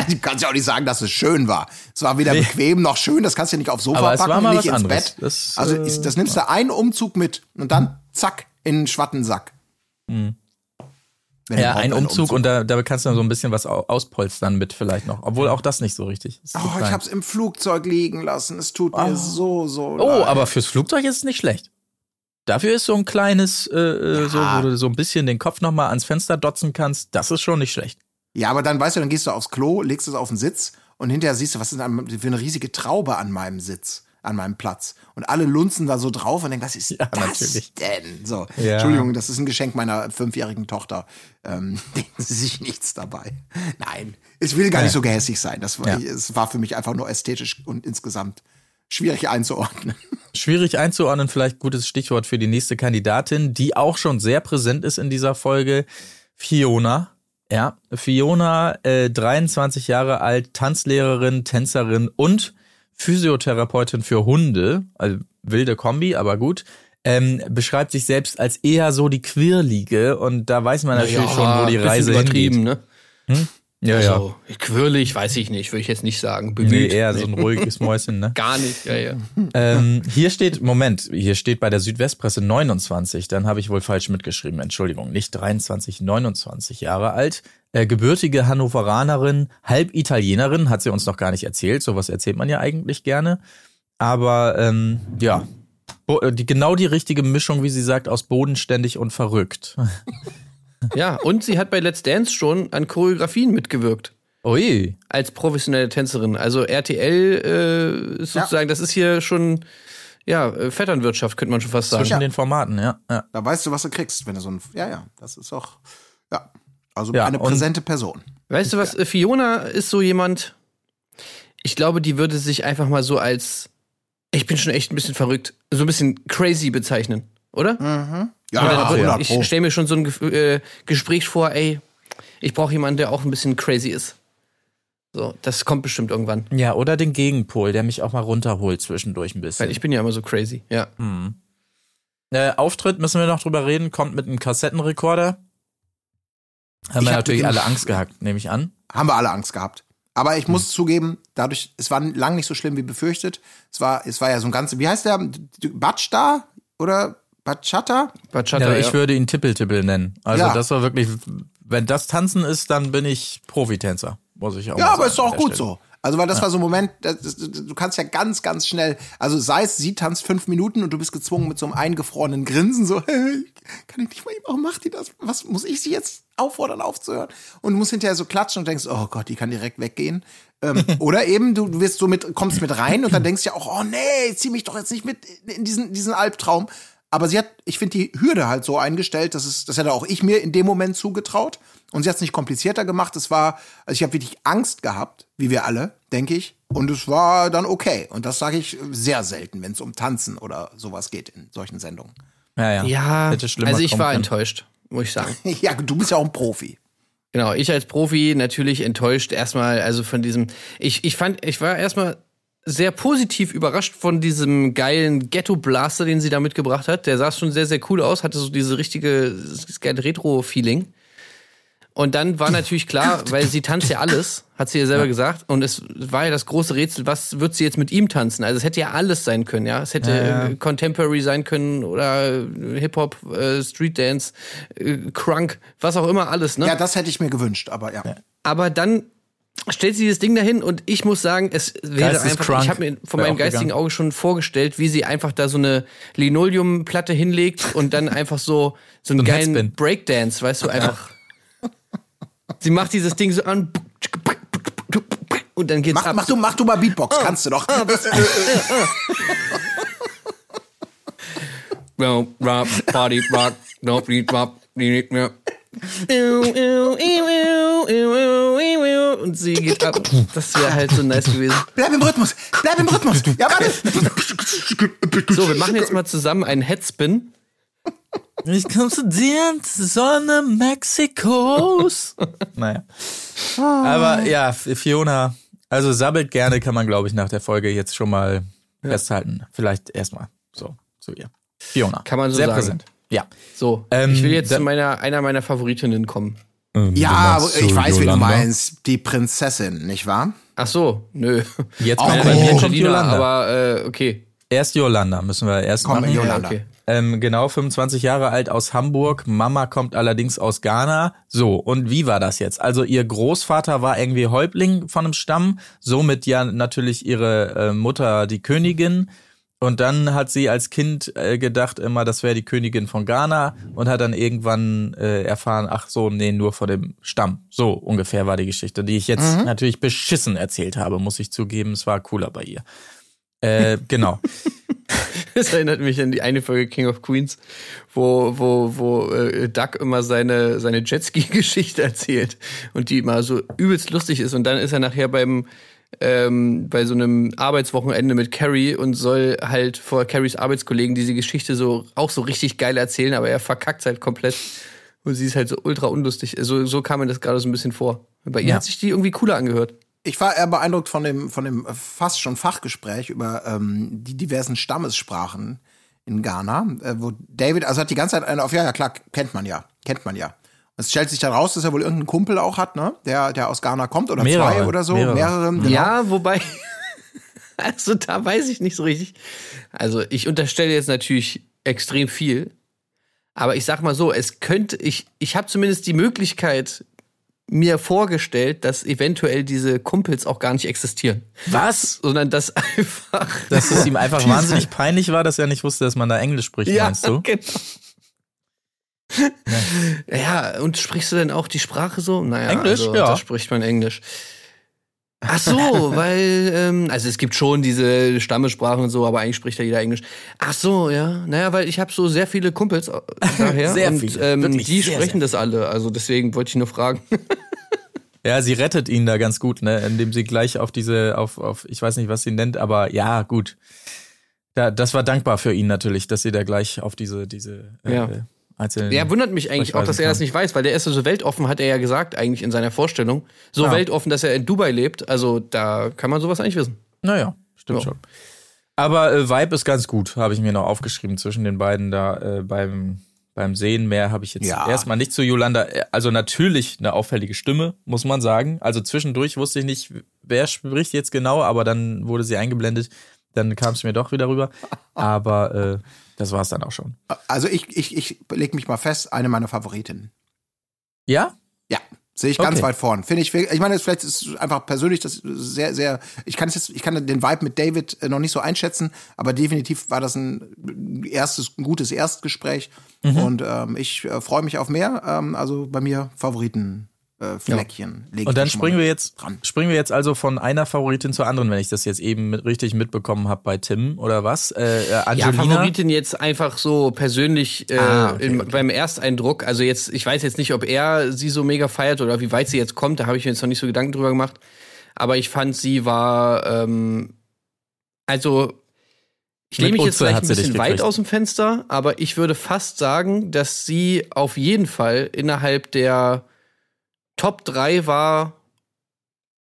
Du kannst ja auch nicht sagen, dass es schön war. Es war weder bequem noch schön, das kannst du nicht aufs Sofa
Aber es
packen nicht ins
anderes.
Bett.
Das,
also
äh,
ist, das nimmst du einen Umzug mit und dann zack, in einen Schwattensack.
Mhm. Ja, ein
einen
Umzug und da, da kannst du dann so ein bisschen was au- auspolstern mit vielleicht noch. Obwohl auch das nicht so richtig. ist
Oh, ich hab's im Flugzeug liegen lassen. Es tut mir so, so
oh,
leid.
aber fürs Flugzeug ist es nicht schlecht. Dafür ist so ein kleines, äh, äh, so,
Ja.
wo du so ein bisschen den Kopf nochmal ans Fenster dotzen kannst, das ist schon nicht schlecht.
Ja, aber dann weißt du, dann gehst du aufs Klo, legst es auf den Sitz und hinterher siehst du, was ist denn für eine riesige Traube an meinem Sitz, an meinem Platz. Und alle lunzen da so drauf und denken, was ist
Ja,
das
natürlich.
denn? So,
Ja.
Entschuldigung, das ist ein Geschenk meiner fünfjährigen Tochter. Ähm, denken Sie sich nichts dabei. Nein, es will gar nicht so gehässig sein. Das war,
Ja.
es war für mich einfach nur ästhetisch und insgesamt schwierig einzuordnen.
Schwierig einzuordnen, vielleicht gutes Stichwort für die nächste Kandidatin, die auch schon sehr präsent ist in dieser Folge, Fiona. Ja, Fiona, äh, 23 Jahre alt, Tanzlehrerin, Tänzerin und Physiotherapeutin für Hunde, also wilde Kombi, aber gut. Ähm, beschreibt sich selbst als eher so die Quirlige und da weiß man natürlich schon, wo die Reise
übertrieben,
hingeht.
ne?
Ja,
Also, quirlig, weiß ich nicht, würde ich jetzt nicht sagen.
Nee,
Bemüht.
eher so ein ruhiges Mäuschen, ne?
Gar nicht, ja, ja.
ähm, hier steht, Moment, hier steht bei der Südwestpresse 29, dann habe ich wohl falsch mitgeschrieben, Entschuldigung, nicht 23, 29 Jahre alt. Äh, gebürtige Hannoveranerin, halb Italienerin, hat sie uns noch gar nicht erzählt, sowas erzählt man ja eigentlich gerne. Aber ähm, ja, äh, genau die richtige Mischung, wie sie sagt, aus bodenständig und verrückt.
Ja, und sie hat bei Let's Dance schon an Choreografien mitgewirkt.
Ui,
Als professionelle Tänzerin. Also RTL äh, ist
Ja.
sozusagen, das ist hier schon, ja, äh, Vetternwirtschaft, könnte man schon fast sagen.
zwischen den Formaten, ja. ja.
Da weißt du, was du kriegst, wenn du so ein. Ja, ja, das ist auch. Ja. Also
Ja,
eine präsente Person.
Weißt du was, Fiona ist so jemand, ich glaube, die würde sich einfach mal so als, ich bin schon echt ein bisschen verrückt, so ein bisschen crazy bezeichnen, oder?
Ja, ja, 100
ich stelle mir schon so ein äh, Gespräch vor, ey, ich brauche jemanden, der auch ein bisschen crazy ist. So, das kommt bestimmt irgendwann.
Ja, oder den Gegenpol, der mich auch mal runterholt zwischendurch ein bisschen.
Weil ich bin ja immer so crazy, ja.
Äh, Auftritt, müssen wir noch drüber reden, kommt mit einem Kassettenrekorder. Haben
Ich
wir
hab
natürlich alle Angst gehabt, nehme ich an.
haben wir alle Angst gehabt. Aber ich
Hm.
muss zugeben, dadurch, es war lang nicht so schlimm wie befürchtet. Es war, es war ja so ein ganzes, wie heißt der? Batschda oder Bachata?
Bachata,
Ja, ich
ja.
würde ihn Tippel-Tippel nennen. Also
Ja.
das war wirklich, wenn das Tanzen ist, dann bin ich Profitänzer, muss ich auch
Ja, aber ist doch auch gut
Stelle.
so. Also, weil das war so ein Moment, das, das, du kannst ja ganz, ganz schnell, also sei es, sie tanzt fünf Minuten und du bist gezwungen mit so einem eingefrorenen Grinsen, so, hey, kann ich nicht mal, warum macht die das? Was muss ich sie jetzt auffordern, aufzuhören? Und du musst hinterher so klatschen und denkst, oh Gott, die kann direkt weggehen. ähm, oder eben, du, du wirst so mit, kommst mit rein und dann denkst du ja auch, oh nee, zieh mich doch jetzt nicht mit in diesen, diesen Albtraum. Aber sie hat, ich finde die Hürde halt so eingestellt, dass es, das hätte auch ich mir in dem Moment zugetraut. Und sie hat es nicht komplizierter gemacht. Es war, also ich habe wirklich Angst gehabt, wie wir alle, denke ich. Und es war dann okay. Und das sage ich sehr selten, wenn es um Tanzen oder sowas geht in solchen Sendungen.
Ja, ja.
Ja,
Hätte schlimmer
also ich war
können.
enttäuscht, muss ich sagen.
Ja, du bist ja auch ein Profi.
Genau, ich als Profi natürlich enttäuscht erstmal, also von diesem, ich, ich fand, ich war erstmal sehr positiv überrascht von diesem geilen Ghetto-Blaster, den sie da mitgebracht hat. Der sah schon sehr, sehr cool aus, hatte so diese richtige, das geile Retro-Feeling. Und dann war natürlich klar, weil sie tanzt ja alles, hat sie ja selber gesagt. Und es war ja das große Rätsel, was wird sie jetzt mit ihm tanzen? Also es hätte ja alles sein können, ja. Es hätte
Ja, ja.
äh, Contemporary sein können oder äh, Hip-Hop, äh, Street Dance, äh, Crunk, was auch immer alles, ne?
Ja, das hätte ich mir gewünscht, aber ja.
Aber dann stellt sie dieses Ding dahin und ich muss sagen, es wäre einfach,
Crunk
ich habe mir von meinem
auch
geistigen
gegangen.
Auge schon vorgestellt, wie sie einfach da so eine Linoleumplatte hinlegt und dann einfach so so einen
ein
geilen
Headspin.
Breakdance, weißt du, einfach. sie macht dieses Ding so an und dann geht's
Mach,
ab.
mach, du, mach du mal Beatbox, kannst du doch.
No, rock, Party, rock, no, beat, rock, die- ja. Und sie geht ab. Das wäre halt so nice gewesen.
Bleib im Rhythmus, bleib im Rhythmus. Ja, warte.
So, wir machen jetzt mal zusammen einen Headspin.
Ich komm zu dir, Sonne Mexikos. naja. Aber ja, Fiona, also sabbelt gerne, kann man, glaube ich, nach der Folge jetzt schon mal festhalten. Vielleicht erstmal so zu ihr. Fiona.
Kann man so
Sehr
sagen.
präsent. Ja.
So,
Ähm,
ich will jetzt zu meiner, einer meiner Favoritinnen kommen.
Ja,
meinst
ich weiß, wie du meinst. Die Prinzessin, nicht wahr?
Ach so, nö.
Jetzt
Oh,
bei,
mir
kommt Yolanda.
aber äh, okay.
Erst Yolanda müssen wir erst
Komm,
machen.
Yolanda.
Okay.
Ähm, genau, 25 Jahre alt aus Hamburg. Mama kommt allerdings aus Ghana. So, und wie war das jetzt? Also ihr Großvater war irgendwie Häuptling von einem Stamm, somit ja natürlich ihre äh, Mutter die Königin. Und dann hat sie als Kind äh, gedacht immer, das wäre die Königin von Ghana und hat dann irgendwann äh, erfahren, ach so, nee, nur vor dem Stamm. So ungefähr war die Geschichte, die ich jetzt natürlich beschissen erzählt habe, muss ich zugeben. Es war cooler bei ihr. Äh, genau.
Das erinnert mich an die eine Folge King of Queens, wo, wo, wo äh, Doug immer seine, seine Jetski-Geschichte erzählt und die immer so übelst lustig ist. Und dann ist er nachher beim ähm, bei so einem Arbeitswochenende mit Carrie und soll halt vor Carries Arbeitskollegen diese Geschichte so auch so richtig geil erzählen, aber er verkackt halt komplett. Und sie ist halt so ultra unlustig. So, so kam mir das gerade so ein bisschen vor. Bei ihr
Ja.
hat sich die irgendwie cooler angehört.
Ich war eher beeindruckt von dem, von dem fast schon Fachgespräch über ähm, die diversen Stammessprachen in Ghana, äh, wo David, also hat die ganze Zeit eine auf, ja, ja, klar, kennt man ja, kennt man ja. Es stellt sich dann raus, dass er wohl irgendeinen Kumpel auch hat, ne, der, der aus Ghana kommt oder
Mehrere,
zwei oder so,
mehrere.
mehrere. genau.
Ja, wobei, also da weiß ich nicht so richtig. Also ich unterstelle jetzt natürlich extrem viel, aber ich sag mal so, es könnte, ich, ich habe zumindest die Möglichkeit mir vorgestellt, dass eventuell diese Kumpels auch gar nicht existieren.
Was?
Sondern dass einfach.
Dass es ihm einfach wahnsinnig peinlich war, dass er nicht wusste, dass man da Englisch spricht, meinst du?
genau. Ja, und sprichst du denn auch die Sprache so? Naja,
Englisch?
also,
Ja.
Da spricht man Englisch. Ach so, weil, ähm, also es gibt schon diese Stammessprachen und so, aber eigentlich spricht ja jeder Englisch. Ach so, ja. Naja, weil ich habe so sehr viele Kumpels äh, daher.
Sehr
und,
viele,
Ähm, die
sehr,
sprechen
sehr
das alle. Also deswegen wollte ich nur fragen.
Ja, sie rettet ihn da ganz gut, ne, indem sie gleich auf diese, auf, auf, ich weiß nicht, was sie nennt, aber ja, gut. Da, das war dankbar für ihn natürlich, dass sie da gleich auf diese, diese äh,
Ja. Ja, wundert mich eigentlich auch, dass er das nicht weiß, weil der ist so weltoffen, hat er ja gesagt, eigentlich in seiner Vorstellung. So
Ja.
weltoffen, dass er in Dubai lebt. Also da kann man sowas eigentlich wissen.
Naja, stimmt
Ja.
schon. Aber äh, Vibe ist ganz gut, habe ich mir noch aufgeschrieben zwischen den beiden da äh, beim beim Sehen. Mehr habe ich jetzt
Ja.
erstmal nicht zu Yolanda. Also natürlich eine auffällige Stimme, muss man sagen. Also zwischendurch wusste ich nicht, wer spricht jetzt genau, aber dann wurde sie eingeblendet. Dann kam es mir doch wieder rüber. Aber äh, das war es dann auch schon.
Also ich, ich, ich leg mich mal fest, eine meiner Favoritinnen.
Ja?
Ja, sehe ich ganz
Okay.
weit vorn. Finde ich, ich meine, vielleicht ist es einfach persönlich das sehr, sehr, ich kann es jetzt, ich kann den Vibe mit David äh, noch nicht so einschätzen, aber definitiv war das ein erstes, ein gutes Erstgespräch
Mhm.
und ähm, ich äh, freue mich auf mehr. Ähm, also bei mir Favoriten äh, Fleckchen. ich
Und
da
dann springen wir jetzt,
dran.
springen wir jetzt also von einer Favoritin zur anderen, wenn ich das jetzt eben mit, richtig mitbekommen habe bei Tim oder was? Äh, äh,
Ja,
Angelina.
Favoritin jetzt einfach so persönlich äh,
Ah, okay,
im,
okay.
beim Ersteindruck. Also jetzt, ich weiß jetzt nicht, ob er sie so mega feiert oder wie weit sie jetzt kommt. Da habe ich mir jetzt noch nicht so Gedanken drüber gemacht. Aber ich fand, sie war, ähm, also ich lehne mich jetzt vielleicht ein bisschen weit aus dem Fenster, aber ich würde fast sagen, dass sie auf jeden Fall innerhalb der Top 3 war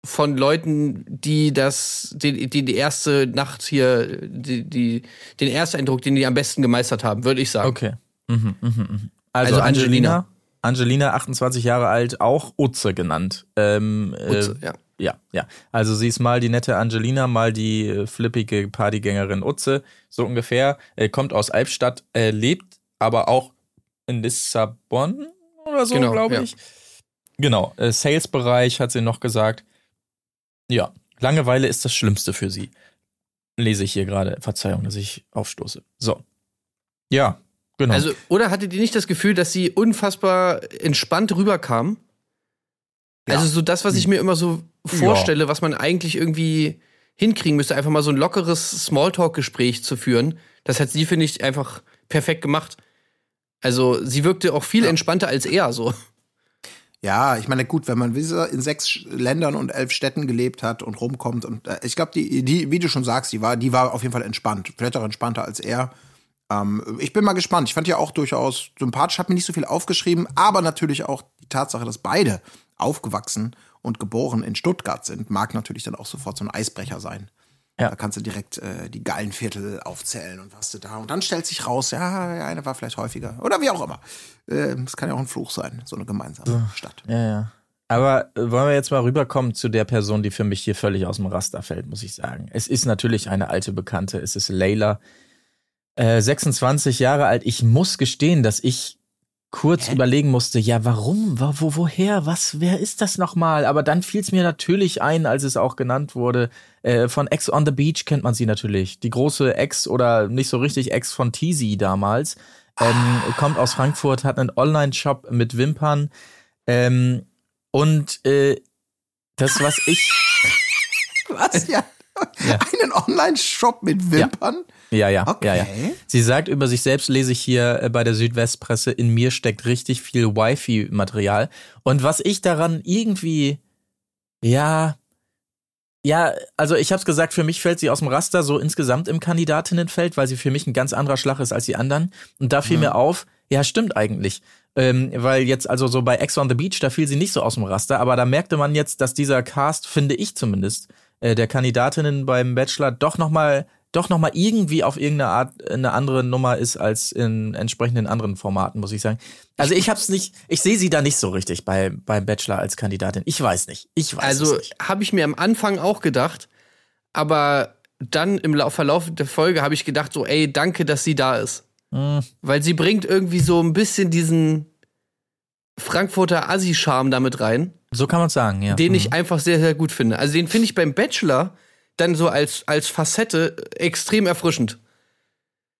von Leuten, die das, die, die, die erste Nacht hier, die, die, den ersten Eindruck, den die am besten gemeistert haben, würde ich sagen.
Okay. Mhm, mhm, mhm. Also,
Also
Angelina. Angelina, 28 Jahre alt, auch Utze genannt. Ähm,
Utze,
äh,
ja.
Ja, ja. Also sie ist mal die nette Angelina, mal die äh, flippige Partygängerin Utze, so ungefähr. Äh, kommt aus Albstadt, äh, lebt aber auch in Lissabon oder so,
Genau,
glaube
ja.
Genau, äh, Sales-Bereich hat sie noch gesagt. Ja, Langeweile ist das Schlimmste für sie. Lese ich hier gerade. Verzeihung, dass ich aufstoße. So. Ja, genau.
Also, oder hattet ihr nicht das Gefühl, dass sie unfassbar entspannt rüberkam?
Ja.
Also so das, was ich mir immer so vorstelle, was man eigentlich irgendwie hinkriegen müsste, einfach mal so ein lockeres Smalltalk-Gespräch zu führen. Das hat sie, finde ich, einfach perfekt gemacht. Also sie wirkte auch viel entspannter als er, so.
Ja, ich meine, gut, wenn man in sechs Ländern und elf Städten gelebt hat und rumkommt und äh, ich glaube, die, die, wie du schon sagst, die war, die war auf jeden Fall entspannt. Vielleicht auch entspannter als er. Ähm, ich bin mal gespannt. Ich fand ja auch durchaus sympathisch, habe mir nicht so viel aufgeschrieben, aber natürlich auch die Tatsache, dass beide aufgewachsen und geboren in Stuttgart sind, mag natürlich dann auch sofort so ein Eisbrecher sein.
Ja.
Da kannst du direkt äh, die geilen Viertel aufzählen und was du da. Und dann stellt sich raus, ja, eine war vielleicht häufiger. Oder wie auch immer. Ähm, Es kann ja auch ein Fluch sein, so eine gemeinsame Stadt.
Ja, ja. Aber wollen wir jetzt mal rüberkommen zu der Person, die für mich hier völlig aus dem Raster fällt, muss ich sagen. Es ist natürlich eine alte Bekannte. Es ist Layla, äh, 26 Jahre alt. Ich muss gestehen, dass ich kurz überlegen musste, ja, warum, wo, wo, woher, was, wer ist das nochmal? Aber dann fiel es mir natürlich ein, als es auch genannt wurde. Äh, von Ex on the Beach kennt man sie natürlich. Die große Ex oder nicht so richtig Ex von Teasy damals. Ähm, kommt aus Frankfurt, hat einen Online-Shop mit Wimpern. Ähm, und äh, das, was ich.
Was? Ja. Einen Online-Shop mit Wimpern?
Ja, ja,
Okay.
ja, ja. Sie sagt über sich selbst, lese ich hier äh, bei der Südwestpresse, in mir steckt richtig viel Wifi-Material. Und was ich daran irgendwie, ja, ja, also ich hab's gesagt, für mich fällt sie aus dem Raster so insgesamt im Kandidatinnenfeld, weil sie für mich ein ganz anderer Schlag ist als die anderen. Und da fiel mir auf, ja, stimmt eigentlich. Ähm, weil jetzt also so bei Ex on the Beach, da fiel sie nicht so aus dem Raster, aber da merkte man jetzt, dass dieser Cast, finde ich zumindest, äh, der Kandidatinnen beim Bachelor doch noch mal doch noch mal irgendwie auf irgendeine Art eine andere Nummer ist als in entsprechenden anderen Formaten, muss ich sagen. Also ich hab's nicht, ich sehe sie da nicht so richtig bei beim Bachelor als Kandidatin. Ich weiß nicht. Ich weiß
Also habe ich mir am Anfang auch gedacht, aber dann im Lau- Verlauf der Folge habe ich gedacht, so, ey, danke, dass sie da ist.
Hm.
Weil sie bringt irgendwie so ein bisschen diesen Frankfurter Assi-Charme damit rein,
So kann man sagen, ja.
den
Mhm.
ich einfach sehr, sehr gut finde. Also den finde ich beim Bachelor dann so als, als Facette extrem erfrischend.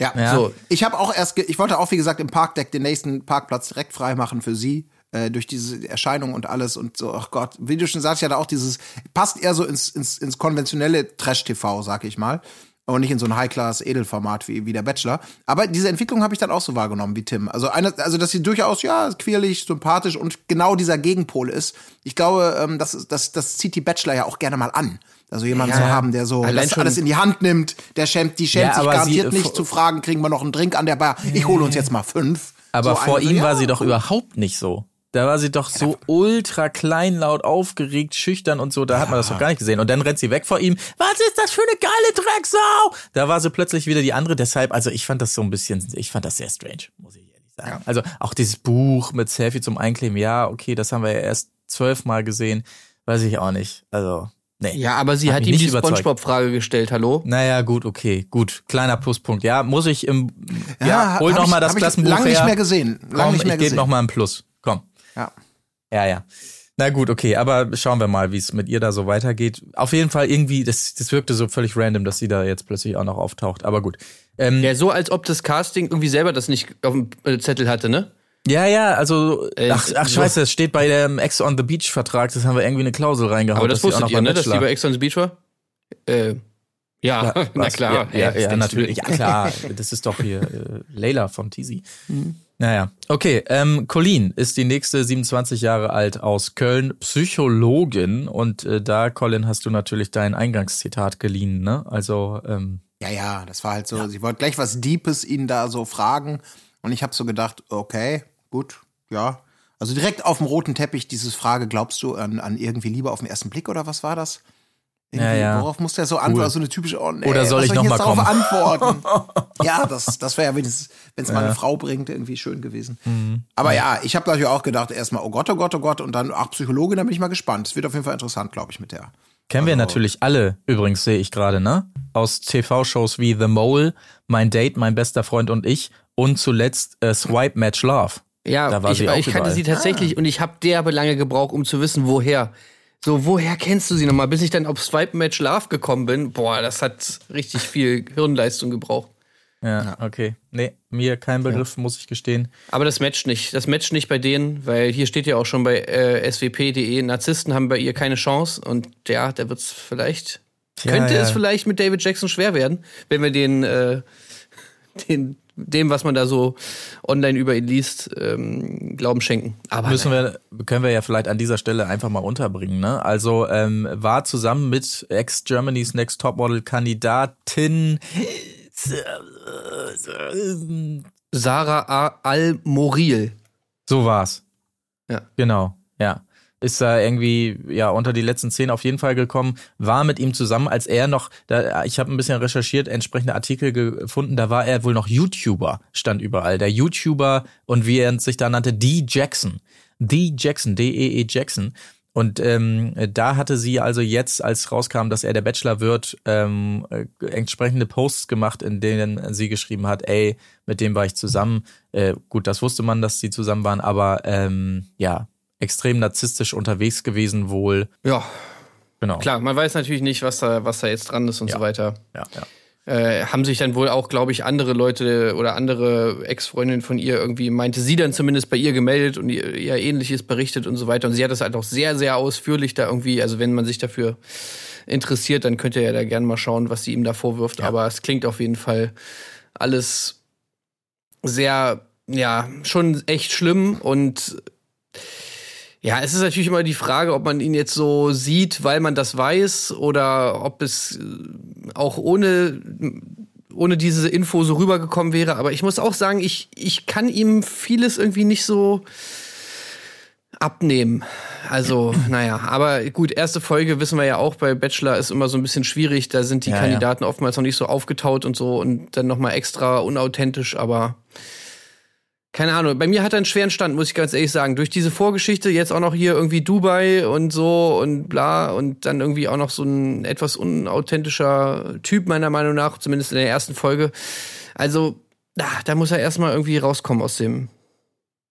Ja.
Ja.
So,
Ich habe auch erst, ich wollte auch, wie gesagt, im Parkdeck den nächsten Parkplatz direkt freimachen für sie. Äh, durch diese Erscheinung und alles und so, ach Gott, wie du schon sagst, ja da auch dieses, passt eher so ins, ins, ins konventionelle Trash-TV, sag ich mal. Und nicht in so ein High-Class-Edelformat wie, wie der Bachelor. Aber diese Entwicklung habe ich dann auch so wahrgenommen wie Tim. Also, eine, also dass sie durchaus, ja, queerlich, sympathisch und genau dieser Gegenpol ist. Ich glaube, ähm, das, ist- das, das zieht die Bachelor ja auch gerne mal an. Also jemanden
Ja,
zu haben, der so das alles in die Hand nimmt, der schämt, die schämt
Ja,
sich
aber sie-
garantiert nicht zu fragen, kriegen wir noch einen Drink an der Bar? Ich hole uns jetzt mal fünf.
Aber
So
vor ihm
ja,
war sie doch überhaupt nicht so. Da war sie doch so ultra kleinlaut, aufgeregt, schüchtern und so. Da hat man das doch gar nicht gesehen. Und dann rennt sie weg vor ihm. Was ist das für eine geile Drecksau? Da war sie plötzlich wieder die andere. Deshalb, also ich fand das so ein bisschen, ich fand das sehr strange, muss ich ehrlich sagen. Also auch dieses Buch mit Selfie zum Einkleben. Ja, okay, das haben wir ja erst zwölfmal gesehen. Weiß ich auch nicht. Also, nee.
ja, aber sie
Hat
ihm
nicht
die. Spongebob-Frage gestellt, hallo?
Naja, gut, okay, gut. Kleiner Pluspunkt. Ja, muss ich im, ja, hol
hab
noch
ich-
mal das Klassenbuch
Lang nicht mehr gesehen. Lang
Komm,
nicht mehr
ich gebe
gesehen.
noch mal ein Plus. Komm.
Ja.
Ja, ja. Na gut, okay, aber schauen wir mal, wie es mit ihr da so weitergeht. Auf jeden Fall irgendwie, das, das wirkte so völlig random, dass sie da jetzt plötzlich auch noch auftaucht. Aber gut. Ähm,
Ja, so als ob das Casting irgendwie selber das nicht auf dem äh, Zettel hatte, ne?
Ja, ja, also,
Äh,
ach, ach scheiße, es steht bei dem Ex on the Beach Vertrag, das haben wir irgendwie eine Klausel reingehauen.
Aber das
dass
wusstet
noch
ihr, ne? Dass die bei Ex on the Beach war? Äh, ja, na
Was?
klar.
Ja, ja, ja, natürlich. Ja, klar. Das ist doch hier äh, Layla von Teasy.
Mhm.
Naja. Okay, ähm, Colleen ist die nächste 27 Jahre alt aus Köln, Psychologin. Und äh, da, Colin, hast du natürlich dein Eingangszitat geliehen, ne? Also, ähm,
Ja, ja, das war halt so, sie wollte gleich was Deepes ihn da so fragen. Und ich habe so gedacht, okay, gut, ja. Also direkt auf dem roten Teppich dieses Frage, glaubst du an, an irgendwie Liebe auf den ersten Blick oder was war das?
Ja, ja.
Worauf muss der so antworten? So eine typische, oh, nee,
Oder soll ich
soll
noch
jetzt
mal
darauf
kommen?
antworten? ja, das, das wäre ja wenigstens, wenn es mal eine Frau bringt, irgendwie schön gewesen.
Mhm.
Aber ja, ich habe natürlich auch gedacht, erstmal, oh Gott, oh Gott, oh Gott, und dann, ach, Psychologin, da bin ich mal gespannt. Es wird auf jeden Fall interessant, glaube ich, mit der.
Kennen wir
Also-
natürlich alle, übrigens sehe ich gerade, ne? Aus TV-Shows wie The Mole, Mein Date, Mein bester Freund und ich und zuletzt äh, Swipe Match Love.
Ja,
Da war
ich,
sie auch
ich kannte
überall.
sie tatsächlich und ich habe derbe lange gebraucht, um zu wissen, woher. So, woher kennst du sie nochmal? Bis ich dann auf Swipe Match Love gekommen bin, boah, das hat richtig viel Hirnleistung gebraucht.
Ja, okay. Nee, mir kein Begriff, muss ich gestehen.
Aber das matcht nicht. Das matcht nicht bei denen, weil hier steht ja auch schon bei äh, swp.de, Narzissten haben bei ihr keine Chance. Und ja, da wird's vielleicht,
Tja,
könnte
ja.
es vielleicht mit David Jackson schwer werden, wenn wir den, äh, den dem, was man da so online über ihn liest, ähm, Glauben schenken. Aber
Müssen
naja.
wir, können wir ja vielleicht an dieser Stelle einfach mal unterbringen, ne? Also ähm, war zusammen mit Ex-Germany's Next Topmodel-Kandidatin
Sarah A. Al-Moril.
So war's.
Ja.
Genau, ja. Ist da irgendwie ja unter die letzten zehn auf jeden Fall gekommen, war mit ihm zusammen, als er noch, da, ich habe ein bisschen recherchiert, entsprechende Artikel gefunden, da war er wohl noch YouTuber, stand überall. Der YouTuber und wie er sich da nannte, D. Jackson. D. Jackson, D-E-E Jackson. Und ähm, da hatte sie also jetzt, als rauskam, dass er der Bachelor wird, ähm, äh, entsprechende Posts gemacht, in denen sie geschrieben hat, ey, mit dem war ich zusammen. Äh, gut, das wusste man, dass sie zusammen waren, aber ähm, ja, extrem narzisstisch unterwegs gewesen wohl.
Ja,
Genau.
klar, man weiß natürlich nicht, was da, was da jetzt dran ist und
Ja.
so weiter.
Ja, ja.
Äh, haben sich dann wohl auch, glaube ich, andere Leute oder andere Ex-Freundinnen von ihr irgendwie, meinte sie dann zumindest bei ihr gemeldet und ihr, ihr ähnliches berichtet und so weiter. Und sie hat das halt auch sehr, sehr ausführlich da irgendwie, also wenn man sich dafür interessiert, dann könnt ihr ja da gerne mal schauen, was sie ihm da vorwirft. Aber es klingt auf jeden Fall alles sehr, ja, schon echt schlimm und ja, es ist natürlich immer die Frage, ob man ihn jetzt so sieht, weil man das weiß, oder ob es äh, auch ohne, ohne diese Info so rübergekommen wäre. Aber ich muss auch sagen, ich, ich kann ihm vieles irgendwie nicht so abnehmen. Also, naja, aber gut, erste Folge wissen wir ja auch, bei Bachelor ist immer so ein bisschen schwierig. Da sind die
Ja, ja.
Kandidaten oftmals noch nicht so aufgetaut und so und dann nochmal extra unauthentisch, aber keine Ahnung, bei mir hat er einen schweren Stand, muss ich ganz ehrlich sagen. Durch diese Vorgeschichte, jetzt auch noch hier irgendwie Dubai und so und bla und dann irgendwie auch noch so ein etwas unauthentischer Typ, meiner Meinung nach, zumindest in der ersten Folge. Also, ah, da muss er erstmal irgendwie rauskommen aus dem,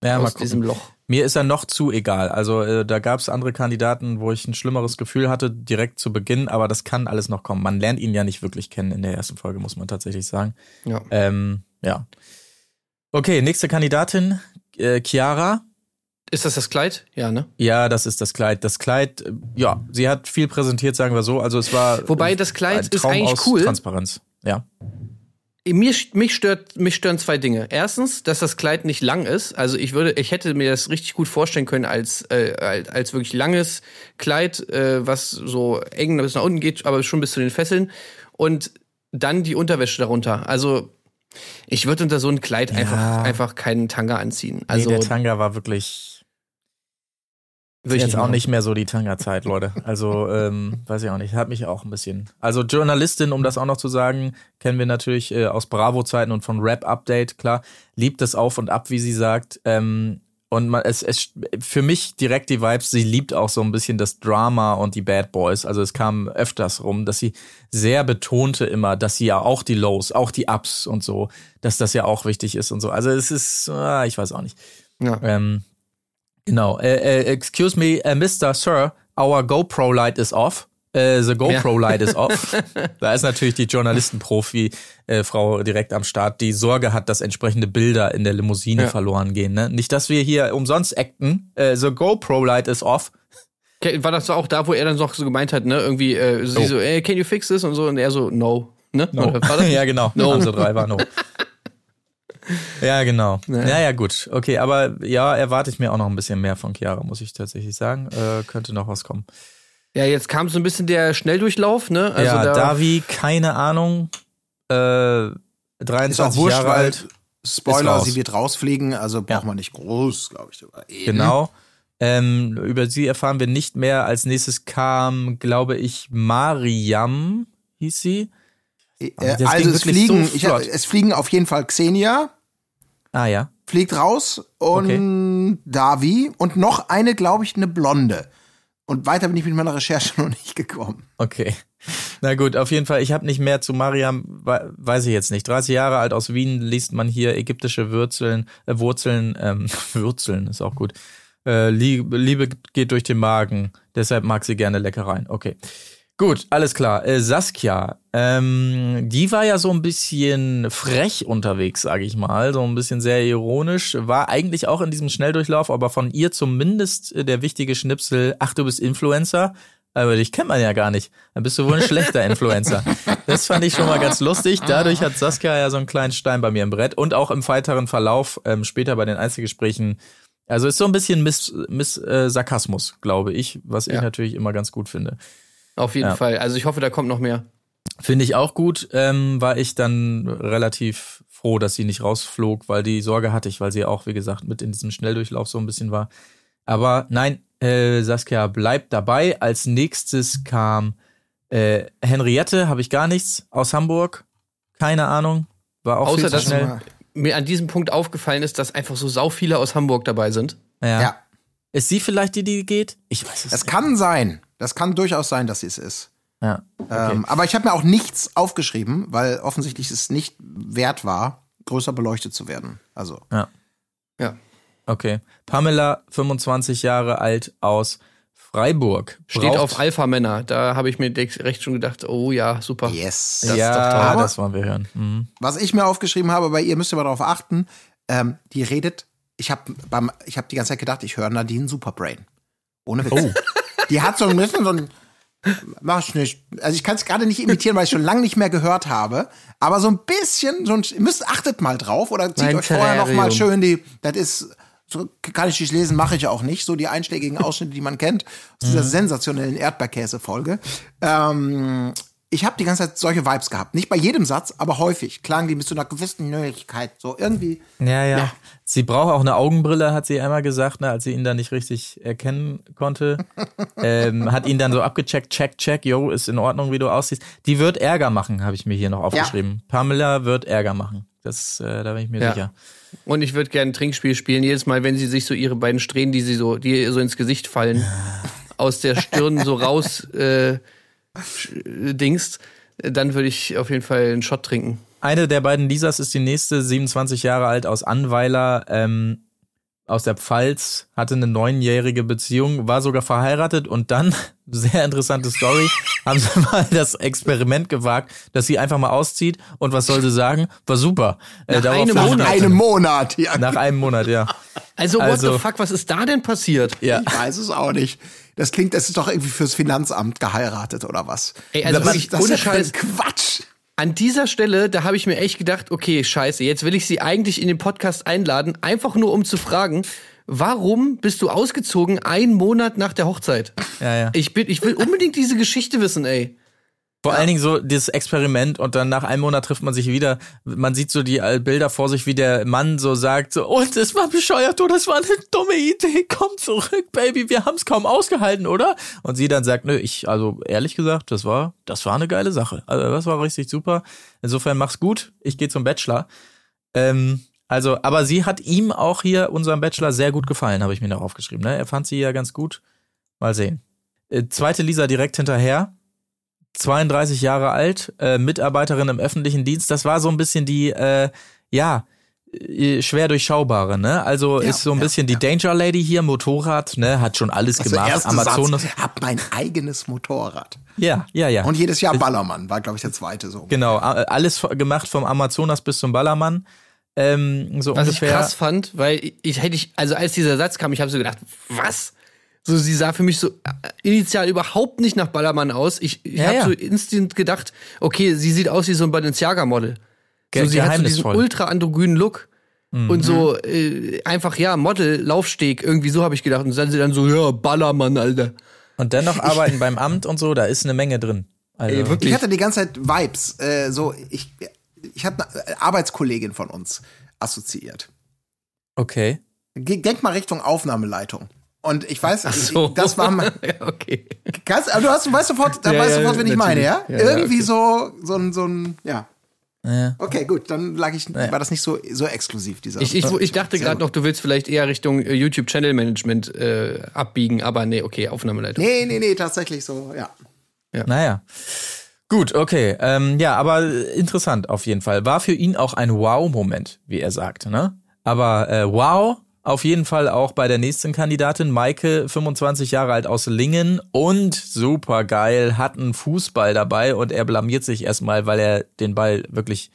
Ja,
aus diesem. Loch.
Mir ist er noch zu egal. Also äh, da gab es andere Kandidaten, wo ich ein schlimmeres Gefühl hatte, direkt zu Beginn, aber das kann alles noch kommen. Man lernt ihn ja nicht wirklich kennen in der ersten Folge, muss man tatsächlich sagen.
Ja.
Ähm, ja. Okay, nächste Kandidatin, äh, Chiara.
Ist das das Kleid? Ja, ne?
Ja, das ist das Kleid. Das Kleid, äh, ja, sie hat viel präsentiert, sagen wir so. Also es war.
Wobei das Kleid ist eigentlich cool.
Transparenz. Ja.
Mir, mich stört, mich stören zwei Dinge. Erstens, dass das Kleid nicht lang ist. Also ich würde, ich hätte mir das richtig gut vorstellen können als äh, als, als wirklich langes Kleid, äh, was so eng bis nach unten geht, aber schon bis zu den Fesseln. Und dann die Unterwäsche darunter. Also ich würde unter so ein Kleid einfach einfach keinen Tanga anziehen. Also
nee, der Tanga war wirklich.
würde ich
jetzt auch
machen.
nicht mehr so die Tanga-Zeit, Leute. Also, ähm, weiß ich auch nicht. Hat mich auch ein bisschen. Also, Journalistin, um das auch noch zu sagen, kennen wir natürlich äh, aus Bravo-Zeiten und von Rap Update, klar. Liebt das auf und ab, wie sie sagt. Ähm, und man, es, es für mich direkt die Vibes, sie liebt auch so ein bisschen das Drama und die Bad Boys. Also es kam öfters rum, dass sie sehr betonte immer, dass sie ja auch die Lows, auch die Ups und so, dass das ja auch wichtig ist und so. Also es ist, ah, ich weiß auch nicht.
Ja.
Ähm, genau. Äh, äh, excuse me, äh, Mr. Sir, our GoPro light is off. Äh, the GoPro light is off. da ist natürlich die Journalistenprofi äh, direkt am Start, die Sorge hat, dass entsprechende Bilder in der Limousine
Ja.
verloren gehen. Ne? Nicht, dass wir hier umsonst acten. Äh, the GoPro light is off.
War das auch da, wo er dann noch so gemeint hat, ne? Irgendwie, äh, sie
Oh.
so, ey, can you fix this? Und so, und er so, no. Ne? Das?
ja, genau.
No.
Also drei war no. Ja, genau.
Ja.
Ja, ja, gut. Okay, aber ja, erwarte ich mir auch noch ein bisschen mehr von Chiara, muss ich tatsächlich sagen. Äh, könnte noch was kommen.
Ja, jetzt kam so ein bisschen der Schnelldurchlauf, ne? Also
ja,
da,
Davi, keine Ahnung. Äh, 23
Ist auch wurscht,
Jahre alt.
Spoiler, sie wird rausfliegen, also braucht man nicht groß, glaube ich. reden.
Genau. Ähm, über sie erfahren wir nicht mehr. Als nächstes kam, glaube ich, Mariam, hieß sie.
Äh, also es fliegen,
so
ich, es fliegen auf jeden Fall Xenia,
Ah ja.
fliegt raus und Davi und noch eine, glaube ich, eine Blonde. Und weiter bin ich mit meiner Recherche noch nicht gekommen.
Okay. Na gut, auf jeden Fall. Ich habe nicht mehr zu Mariam, we- weiß ich jetzt nicht. 30 Jahre alt aus Wien liest man hier ägyptische Wurzeln, äh, Wurzeln, ähm, Wurzeln ist auch gut. Äh, Liebe geht durch den Magen, deshalb mag sie gerne Leckereien. Okay. Gut, alles klar. Äh, Saskia, ähm, die war ja so ein bisschen frech unterwegs, sage ich mal, so ein bisschen sehr ironisch, war eigentlich auch in diesem Schnelldurchlauf, aber von ihr zumindest äh, der wichtige Schnipsel, ach, du bist Influencer, aber dich kennt man ja gar nicht. Dann bist du wohl ein schlechter Influencer. Das fand ich schon mal ganz lustig. Dadurch hat Saskia ja so einen kleinen Stein bei mir im Brett und auch im weiteren Verlauf, ähm, später bei den Einzelgesprächen. Also ist so ein bisschen Miss, Miss äh, Sarkasmus, glaube ich, was ich
Ja.
natürlich immer ganz gut finde.
Auf jeden
Ja.
Fall. Also ich hoffe, da kommt noch mehr.
Finde ich auch gut, ähm, war ich dann relativ froh, dass sie nicht rausflog, weil die Sorge hatte ich, weil sie auch, wie gesagt, mit in diesem Schnelldurchlauf so ein bisschen war. Aber nein, äh, Saskia bleibt dabei. Als nächstes kam äh, Henriette, habe ich gar nichts, aus Hamburg. Keine Ahnung. War auch
Außer,
viel zu
dass
schnell.
mir an diesem Punkt aufgefallen ist, dass einfach so sau viele aus Hamburg dabei sind.
Ja.
Ja.
Ist sie vielleicht die, die geht? Ich weiß es
Das
nicht.
kann sein. Das kann durchaus sein, dass sie es ist.
Ja.
Ähm, aber ich habe mir auch nichts aufgeschrieben, weil offensichtlich es nicht wert war, größer beleuchtet zu werden. Also,
Ja.
Ja.
Okay. Pamela, 25 Jahre alt, aus Freiburg.
Steht auf Alpha-Männer. Da habe ich mir direkt recht schon gedacht, oh ja, super.
yes.
Das ist doch
ja, das wollen wir hören. Mhm.
Was ich mir aufgeschrieben habe, bei ihr müsst ihr mal darauf achten, ähm, die redet, ich habe habe die ganze Zeit gedacht, ich höre Nadine Superbrain. Ohne Witz.
Oh.
Die hat so ein bisschen so ein, mach ich nicht, also ich kann es gerade nicht imitieren, weil ich schon lange nicht mehr gehört habe, aber so ein bisschen, so ein, müsst, achtet mal drauf oder zieht
Mein
euch vorher noch mal
Terrarium.
schön die, das ist, so kann ich nicht lesen, mache ich auch nicht, so die einschlägigen Ausschnitte, die man kennt, aus dieser sensationellen Erdbeerkäse-Folge. Ähm, ich habe die ganze Zeit solche Vibes gehabt. Nicht bei jedem Satz, aber häufig klangen die mit so einer gewissen Nötigkeit. So irgendwie.
Ja, ja, Sie braucht auch eine Augenbrille, hat sie einmal gesagt, ne, als sie ihn dann nicht richtig erkennen konnte. ähm, hat ihn dann so abgecheckt, check, check, yo, ist in Ordnung, wie du aussiehst. Die wird Ärger machen, habe ich mir hier noch aufgeschrieben. Pamela wird Ärger machen. Das, äh, da bin ich mir
Ja.
sicher.
Und ich würde gerne ein Trinkspiel spielen. Jedes Mal, wenn sie sich so ihre beiden Strähnen, die sie so, die ihr so ins Gesicht fallen, aus der Stirn so raus äh, dingst, dann würde ich auf jeden Fall einen Shot trinken.
Eine der beiden Lisas ist die nächste, 27 Jahre alt, aus Anweiler, ähm, aus der Pfalz, hatte eine neunjährige Beziehung, war sogar verheiratet und dann, sehr interessante Story, haben sie mal das Experiment gewagt, dass sie einfach mal auszieht und was soll sie sagen? War super. Äh,
Nach einem
Nach
Monat.
einem Monat. Ja.
Nach einem Monat, ja.
Also, what
Also-
the fuck, was ist da denn passiert?
Ja.
Ich weiß es auch nicht. Das klingt, das ist doch irgendwie fürs Finanzamt geheiratet oder was?
Ey, also
das,
wirklich,
das ist ja
Scheiß.
Quatsch.
An dieser Stelle, da habe ich mir echt gedacht, okay, scheiße, jetzt will ich sie eigentlich in den Podcast einladen, einfach nur um zu fragen, warum bist du ausgezogen einen Monat nach der Hochzeit?
Ja, ja.
Ich, bin, ich will unbedingt diese Geschichte wissen, ey.
Vor allen Dingen so dieses Experiment und dann nach einem Monat trifft man sich wieder. Man sieht so die äh, Bilder vor sich, wie der Mann so sagt, so, und es war bescheuert, oder es war eine dumme Idee, komm zurück, Baby, wir haben es kaum ausgehalten, oder? Und sie dann sagt, nö, ich, also ehrlich gesagt, das war, das war eine geile Sache. Also das war richtig super. Insofern mach's gut, ich gehe zum Bachelor. Ähm, also, aber sie hat ihm auch hier, unserem Bachelor, sehr gut gefallen, habe ich mir noch aufgeschrieben. Ne? Er fand sie ja ganz gut. Mal sehen. Äh, zweite Lisa direkt hinterher. 32 Jahre alt, äh, Mitarbeiterin im öffentlichen Dienst. Das war so ein bisschen die, äh, ja, äh, schwer durchschaubare, ne? Also
Ja,
ist so ein
ja,
bisschen die Danger Lady hier, Motorrad, ne? Hat schon alles
Also
gemacht. Amazonas.
Satz, hab mein eigenes Motorrad.
Ja, ja, ja.
Und jedes Jahr Ballermann, war, glaube ich, der zweite so.
genau, alles gemacht vom Amazonas bis zum Ballermann. Ähm, so
Was ich
ungefähr.
krass fand, weil ich, ich hätte ich, also als dieser Satz kam, ich habe so gedacht, was? So, sie sah für mich so äh, initial überhaupt nicht nach Ballermann aus. Ich, ich
Ja,
habe
ja.
so instant gedacht, okay, sie sieht aus wie so ein Balenciaga-Model.
Ge-
So, sie hat so diesen.
Mhm.
ultra androgynen Look. Und so äh, einfach, ja, Model, Laufsteg, irgendwie so habe ich gedacht. Und dann sie dann so, ja, Ballermann, Alter.
Und dennoch arbeiten beim Amt und so, da ist eine Menge drin. Also,
Ey, wirklich.
Ich hatte die ganze Zeit Vibes. Äh, so, ich, ich hatte eine Arbeitskollegin von uns. assoziiert.
Okay.
Denk mal Richtung Aufnahmeleitung. Und ich weiß,
Ach so.
das war mal,
ja, okay.
kannst, aber du hast, du weißt sofort, dann
Ja,
weißt du
ja,
sofort, wen ich meine, ja?
Ja, ja,
Irgendwie
okay.
so, so ein, so ein, ja.
Ja.
Okay, gut, dann lag ich,
Ja.
war das nicht so, so exklusiv, dieser.
Ich, ich, ich dachte gerade noch, du willst vielleicht eher Richtung äh, YouTube Channel Management äh, abbiegen, aber nee, okay, Aufnahmeleitung.
Nee, nee, nee, tatsächlich so, ja.
Naja. Gut, okay. Ähm, ja, aber interessant auf jeden Fall. War für ihn auch ein Wow-Moment, wie er sagt. Ne? Aber äh, wow, auf jeden Fall auch bei der nächsten Kandidatin, Maike, 25 Jahre alt aus Lingen und super geil, hat einen Fußball dabei und er blamiert sich erstmal, weil er den Ball wirklich.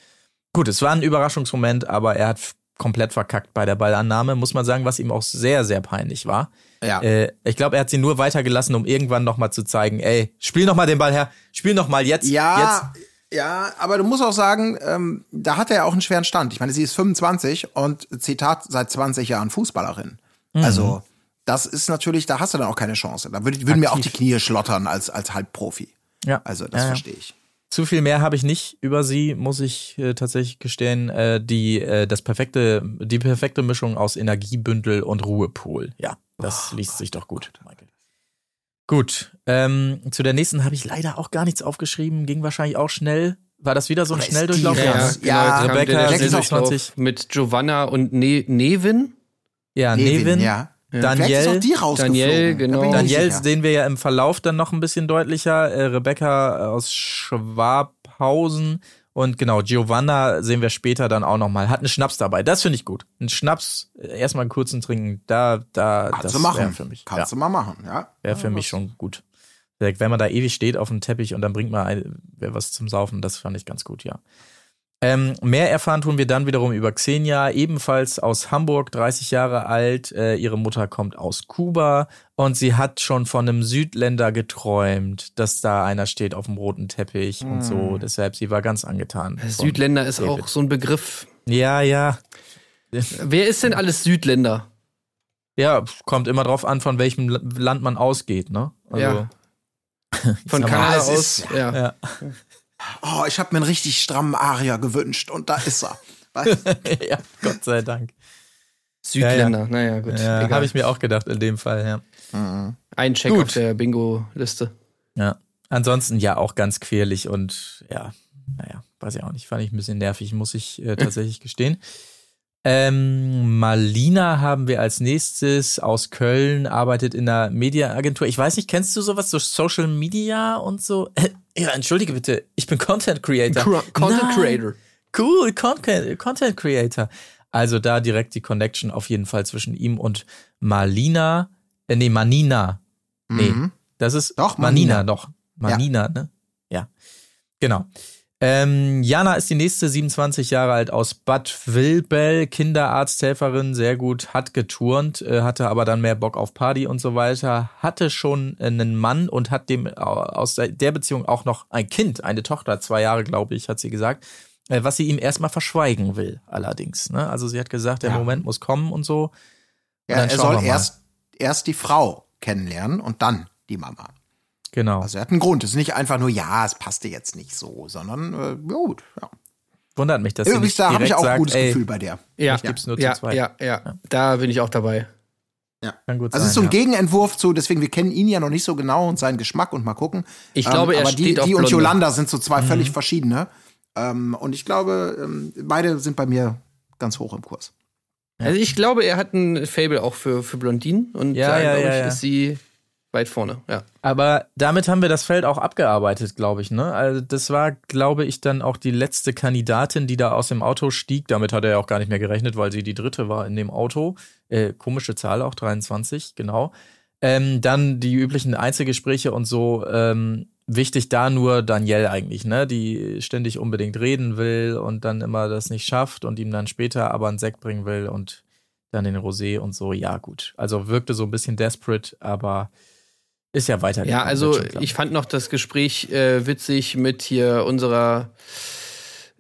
Gut, es war ein Überraschungsmoment, aber er hat komplett verkackt bei der Ballannahme, muss man sagen, was ihm auch sehr, sehr peinlich war.
Ja.
Äh, ich glaube, er hat sie nur weitergelassen, um irgendwann nochmal zu zeigen, ey, spiel noch mal den Ball her, spiel noch mal jetzt,
Ja, ja, aber du musst auch sagen, ähm, da hat er ja auch einen schweren Stand. Ich meine, sie ist 25 und Zitat seit 20 Jahren Fußballerin.
Mhm.
Also, das ist natürlich, da hast du dann auch keine Chance. Da würd, würden mir auch die Knie schlottern als, als Halbprofi.
Ja.
Also, das
Ja,
verstehe ich.
Zu viel mehr habe ich nicht über sie, muss ich äh, tatsächlich gestehen. Äh, die, äh, das perfekte, die perfekte Mischung aus Energiebündel und Ruhepol. Ja, das liest sich doch gut, Michael. Gut, ähm, zu der nächsten habe ich leider auch gar nichts aufgeschrieben, ging wahrscheinlich auch schnell. War das wieder so ein Schnelldurchlauf?
Ja, ja,
Ja,
genau,
Rebecca,
der
26.
Schnelldurchlauf mit Giovanna und ne Nevin.
Ja,
Nevin,
Nevin,
ja.
Daniel,
auch die rausgeflogen.
Daniel, genau.
Daniel sehen wir ja im Verlauf dann noch ein bisschen deutlicher. Äh, Rebecca aus Schwabhausen und genau, Giovanna sehen wir später dann auch noch mal. Hat einen Schnaps dabei. Das finde ich gut. Ein Schnaps, äh, erstmal einen kurzen trinken, da, da,
Kannst
das
du machen.
wäre für mich.
Kannst
ja,
du mal machen, ja.
wäre für mich schon gut. Wenn man da ewig steht auf dem Teppich und dann bringt man ein, was zum Saufen, das fand ich ganz gut, ja. Ähm, mehr erfahren tun wir dann wiederum über Xenia, ebenfalls aus Hamburg, 30 Jahre alt. Äh, ihre Mutter kommt aus Kuba und sie hat schon von einem Südländer geträumt, dass da einer steht auf dem roten Teppich und so. Deshalb, sie war ganz angetan. von
Südländer ist
David.
auch so ein Begriff.
Ja, ja.
Wer ist denn alles Südländer?
Ja, kommt immer drauf an, von welchem Land man ausgeht, ne?
Ja. Von Kanada aus.
ist-
ja.
Ja.
Oh, ich habe mir einen richtig strammen Aria gewünscht und da ist er.
Ja, Gott sei Dank.
Südländer, naja, gut.
Ja, habe ich mir auch gedacht in dem Fall, ja.
Ein Check
Gut.
auf der Bingo-Liste.
Ja. Ansonsten ja auch ganz querlich und ja, naja, weiß ich auch nicht. Fand ich ein bisschen nervig, muss ich äh, tatsächlich gestehen. Ähm, Malina haben wir als nächstes aus Köln, arbeitet in einer Mediaagentur. Ich weiß nicht, kennst du sowas, so Social Media und so? Äh, ja, entschuldige bitte, ich bin Content Creator.
Content
Nein.
Creator.
Cool, Content, Content Creator. Also da direkt die Connection auf jeden Fall zwischen ihm und Malina. Äh, nee, Manina. Nee,
Mhm.
das ist
Doch,
Manina,
Manina.
doch. Manina, ne? Ja. Genau. Ähm, Jana ist die nächste, 27 Jahre alt, aus Bad Wilbel, Kinderarzthelferin, sehr gut, hat geturnt, äh, hatte aber dann mehr Bock auf Party und so weiter, hatte schon einen Mann und hat dem äh, aus der Beziehung auch noch ein Kind, eine Tochter, zwei Jahre, glaube ich, hat sie gesagt, äh, was sie ihm erstmal verschweigen will, allerdings. Ne? Also sie hat gesagt, der
Ja.
Moment muss kommen und so. Und
Ja,
dann
er soll erst, erst die Frau kennenlernen und dann die Mama.
Genau.
Also er hat einen Grund. Es ist nicht einfach nur, ja, es passte jetzt nicht so, sondern äh, ja, gut. Ja.
Wundert mich, dass nicht
da habe ich auch ein gutes
ey,
Gefühl bei der.
Ja,
Ich gib's nur zu
ja,
zweit.
ja, ja, Da bin ich auch dabei.
kann gut
Also es ist
sein,
so ein
ja.
Gegenentwurf zu, deswegen, wir kennen ihn ja noch nicht so genau und seinen Geschmack und mal gucken.
Ich glaube, er
aber die,
steht auf
die und. Yolanda sind so
Mhm.
zwei völlig verschiedene. Ähm, und ich glaube, ähm, beide sind bei mir ganz hoch im Kurs.
Also ich glaube, er hat ein Fable auch für, für Blondinen und
Ja,
da,
ja,
glaube
ja,
ich,
ja.
ist sie weit vorne. Ja.
Aber damit haben wir das Feld auch abgearbeitet, glaube ich. Ne? Also das war, glaube ich, dann auch die letzte Kandidatin, die da aus dem Auto stieg. Damit hat er ja auch gar nicht mehr gerechnet, weil sie die dritte war in dem Auto. Äh, komische Zahl auch, 23, genau. Ähm, dann die üblichen Einzelgespräche und so. Ähm, wichtig da nur Danielle eigentlich, ne? Die ständig unbedingt reden will und dann immer das nicht schafft und ihm dann später aber einen Sekt bringen will und dann den Rosé und so. Ja, gut. Also wirkte so ein bisschen desperate, aber ist ja weiter.
Ja, also ich fand noch das Gespräch äh, witzig mit hier unserer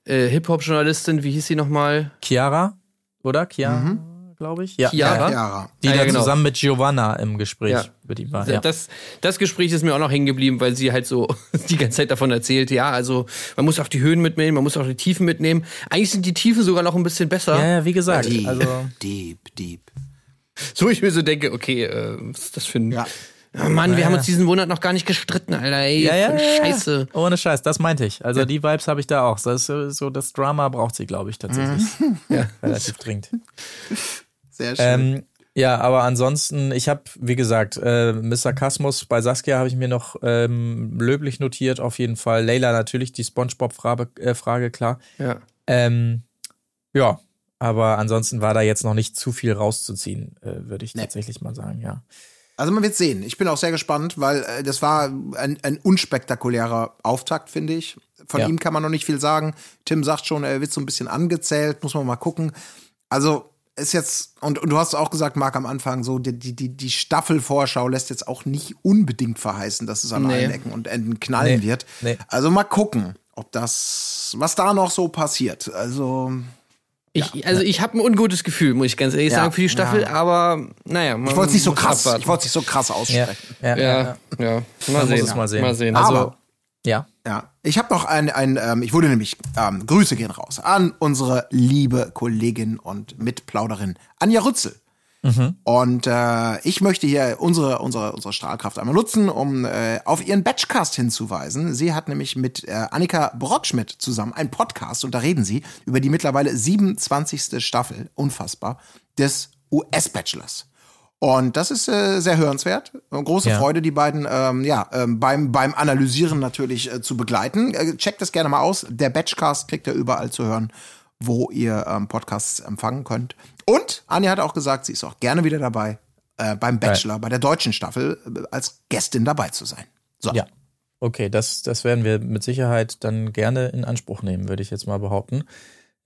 äh, Hip-Hop-Journalistin, wie hieß sie nochmal?
Chiara, oder? Chiara?
Mhm.
glaube ich. Ja.
Chiara?
Chiara.
Die
Ah, ja,
da
genau.
zusammen mit Giovanna im Gespräch
Ja.
mit ihm war. Ja.
Das, das Gespräch ist mir auch noch hängen geblieben, weil sie halt so die ganze Zeit davon erzählt, ja, also man muss auch die Höhen mitnehmen, man muss auch die Tiefen mitnehmen. Eigentlich sind die Tiefen sogar noch ein bisschen besser.
ja, ja, wie gesagt.
Deep,
Also,
deep, deep.
So ich mir so denke, okay, äh, was ist das für ein...
Ja.
Oh Mann, wir haben uns diesen Monat noch gar nicht gestritten, Alter, ey,
ja, ja, ja, ja.
scheiße.
Ohne Scheiß, das meinte ich. Also die Vibes habe ich da auch. Das ist so- das Drama braucht sie, glaube ich, tatsächlich. Ja. Relativ dringend.
Sehr schön.
Ähm, ja, aber ansonsten, ich habe, wie gesagt, äh, Mr. Kasmus bei Saskia habe ich mir noch ähm, löblich notiert, auf jeden Fall. Leila natürlich, die Spongebob-Frage, äh, Frage, klar.
Ja.
Ähm, ja, aber ansonsten war da jetzt noch nicht zu viel rauszuziehen, äh, würde ich tatsächlich mal sagen, ja.
Also man wird sehen. Ich bin auch sehr gespannt, weil äh, das war ein, ein unspektakulärer Auftakt, finde ich. Von
Ja.
ihm kann man noch nicht viel sagen. Tim sagt schon, er wird so ein bisschen angezählt, muss man mal gucken. Also ist jetzt, und, und du hast auch gesagt, Marc, am Anfang, so die, die, die, Staffelvorschau lässt jetzt auch nicht unbedingt verheißen, dass es an
Nee.
allen Ecken und Enden knallen
Nee.
wird.
Nee.
Also mal gucken, ob das, was da noch so passiert. Also,
Ich, also ich habe ein ungutes Gefühl, muss ich ganz ehrlich
Ja,
sagen, für die Staffel,
ja.
aber naja. man
ich wollte es nicht so
muss
krass,
abwarten.
ich wollte es nicht so krass aussprechen.
Ja, ja,
Ja,
ja.
ja. Mal sehen.
muss es mal sehen.
Mal sehen.
Also,
Aber-
ja.
Ja, ich habe noch ein, ein ähm, ich wurde nämlich, ähm, Grüße gehen raus an unsere liebe Kollegin und Mitplauderin Anja Rützel. Und äh, ich möchte hier unsere, unsere, unsere Strahlkraft einmal nutzen, um äh, auf ihren Batchcast hinzuweisen. Sie hat nämlich mit äh, Annika Brockschmidt zusammen einen Podcast und da reden sie über die mittlerweile 27. Staffel, unfassbar, des US-Bachelors. Und das ist äh, sehr hörenswert. Große
Ja.
Freude, die beiden ähm, ja, ähm, beim, beim Analysieren natürlich äh, zu begleiten. Äh, checkt das gerne mal aus. Der Batchcast kriegt ihr überall zu hören, wo ihr ähm, Podcasts empfangen könnt. Anja hat auch gesagt, sie ist auch gerne wieder dabei, äh, beim Bachelor, bei der deutschen Staffel, äh, als Gästin dabei zu sein. So.
Ja. Okay, das, das werden wir mit Sicherheit dann gerne in Anspruch nehmen, würde ich jetzt mal behaupten.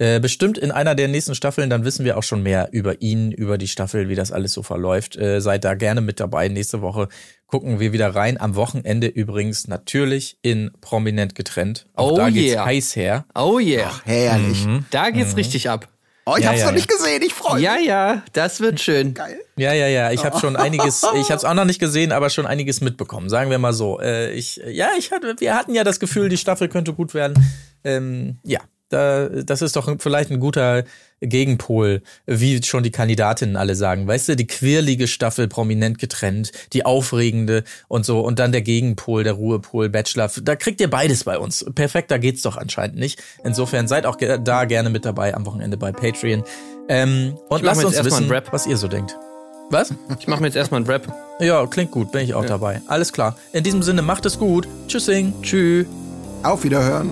Äh, bestimmt in einer der nächsten Staffeln, dann wissen wir auch schon mehr über ihn, über die Staffel, wie das alles so verläuft. Äh, seid da gerne mit dabei. Nächste Woche gucken wir wieder rein. Am Wochenende übrigens natürlich in Prominent getrennt. Auch
Oh
da geht's
yeah.
heiß her.
Oh yeah.
Herrlich.
Da geht's richtig ab.
Oh, ich
Ja,
hab's
ja,
noch
ja.
nicht gesehen, ich freue mich.
Ja, ja, das wird schön.
Geil.
Ja, ja, ja. Ich habe schon einiges, ich habe es auch noch nicht gesehen, aber schon einiges mitbekommen. Sagen wir mal so. Äh, ich, ja, ich hatte, wir hatten ja das Gefühl, die Staffel könnte gut werden. Ähm, ja, da, das ist doch vielleicht ein guter Gegenpol, wie schon die Kandidatinnen alle sagen. Weißt du, die quirlige Staffel prominent getrennt, die aufregende und so, und dann der Gegenpol, der Ruhepol, Bachelor. Da kriegt ihr beides bei uns. Perfekt, da geht's doch anscheinend nicht. Insofern seid auch ge da gerne mit dabei am Wochenende bei Patreon. Ähm, und lasst uns wissen, was ihr so denkt. Was?
Ich mache mir jetzt erstmal einen Rap.
Ja, klingt gut, bin ich auch dabei. Alles klar. In diesem Sinne, macht es gut. Tschüssing.
Tschüss.
Auf Wiederhören.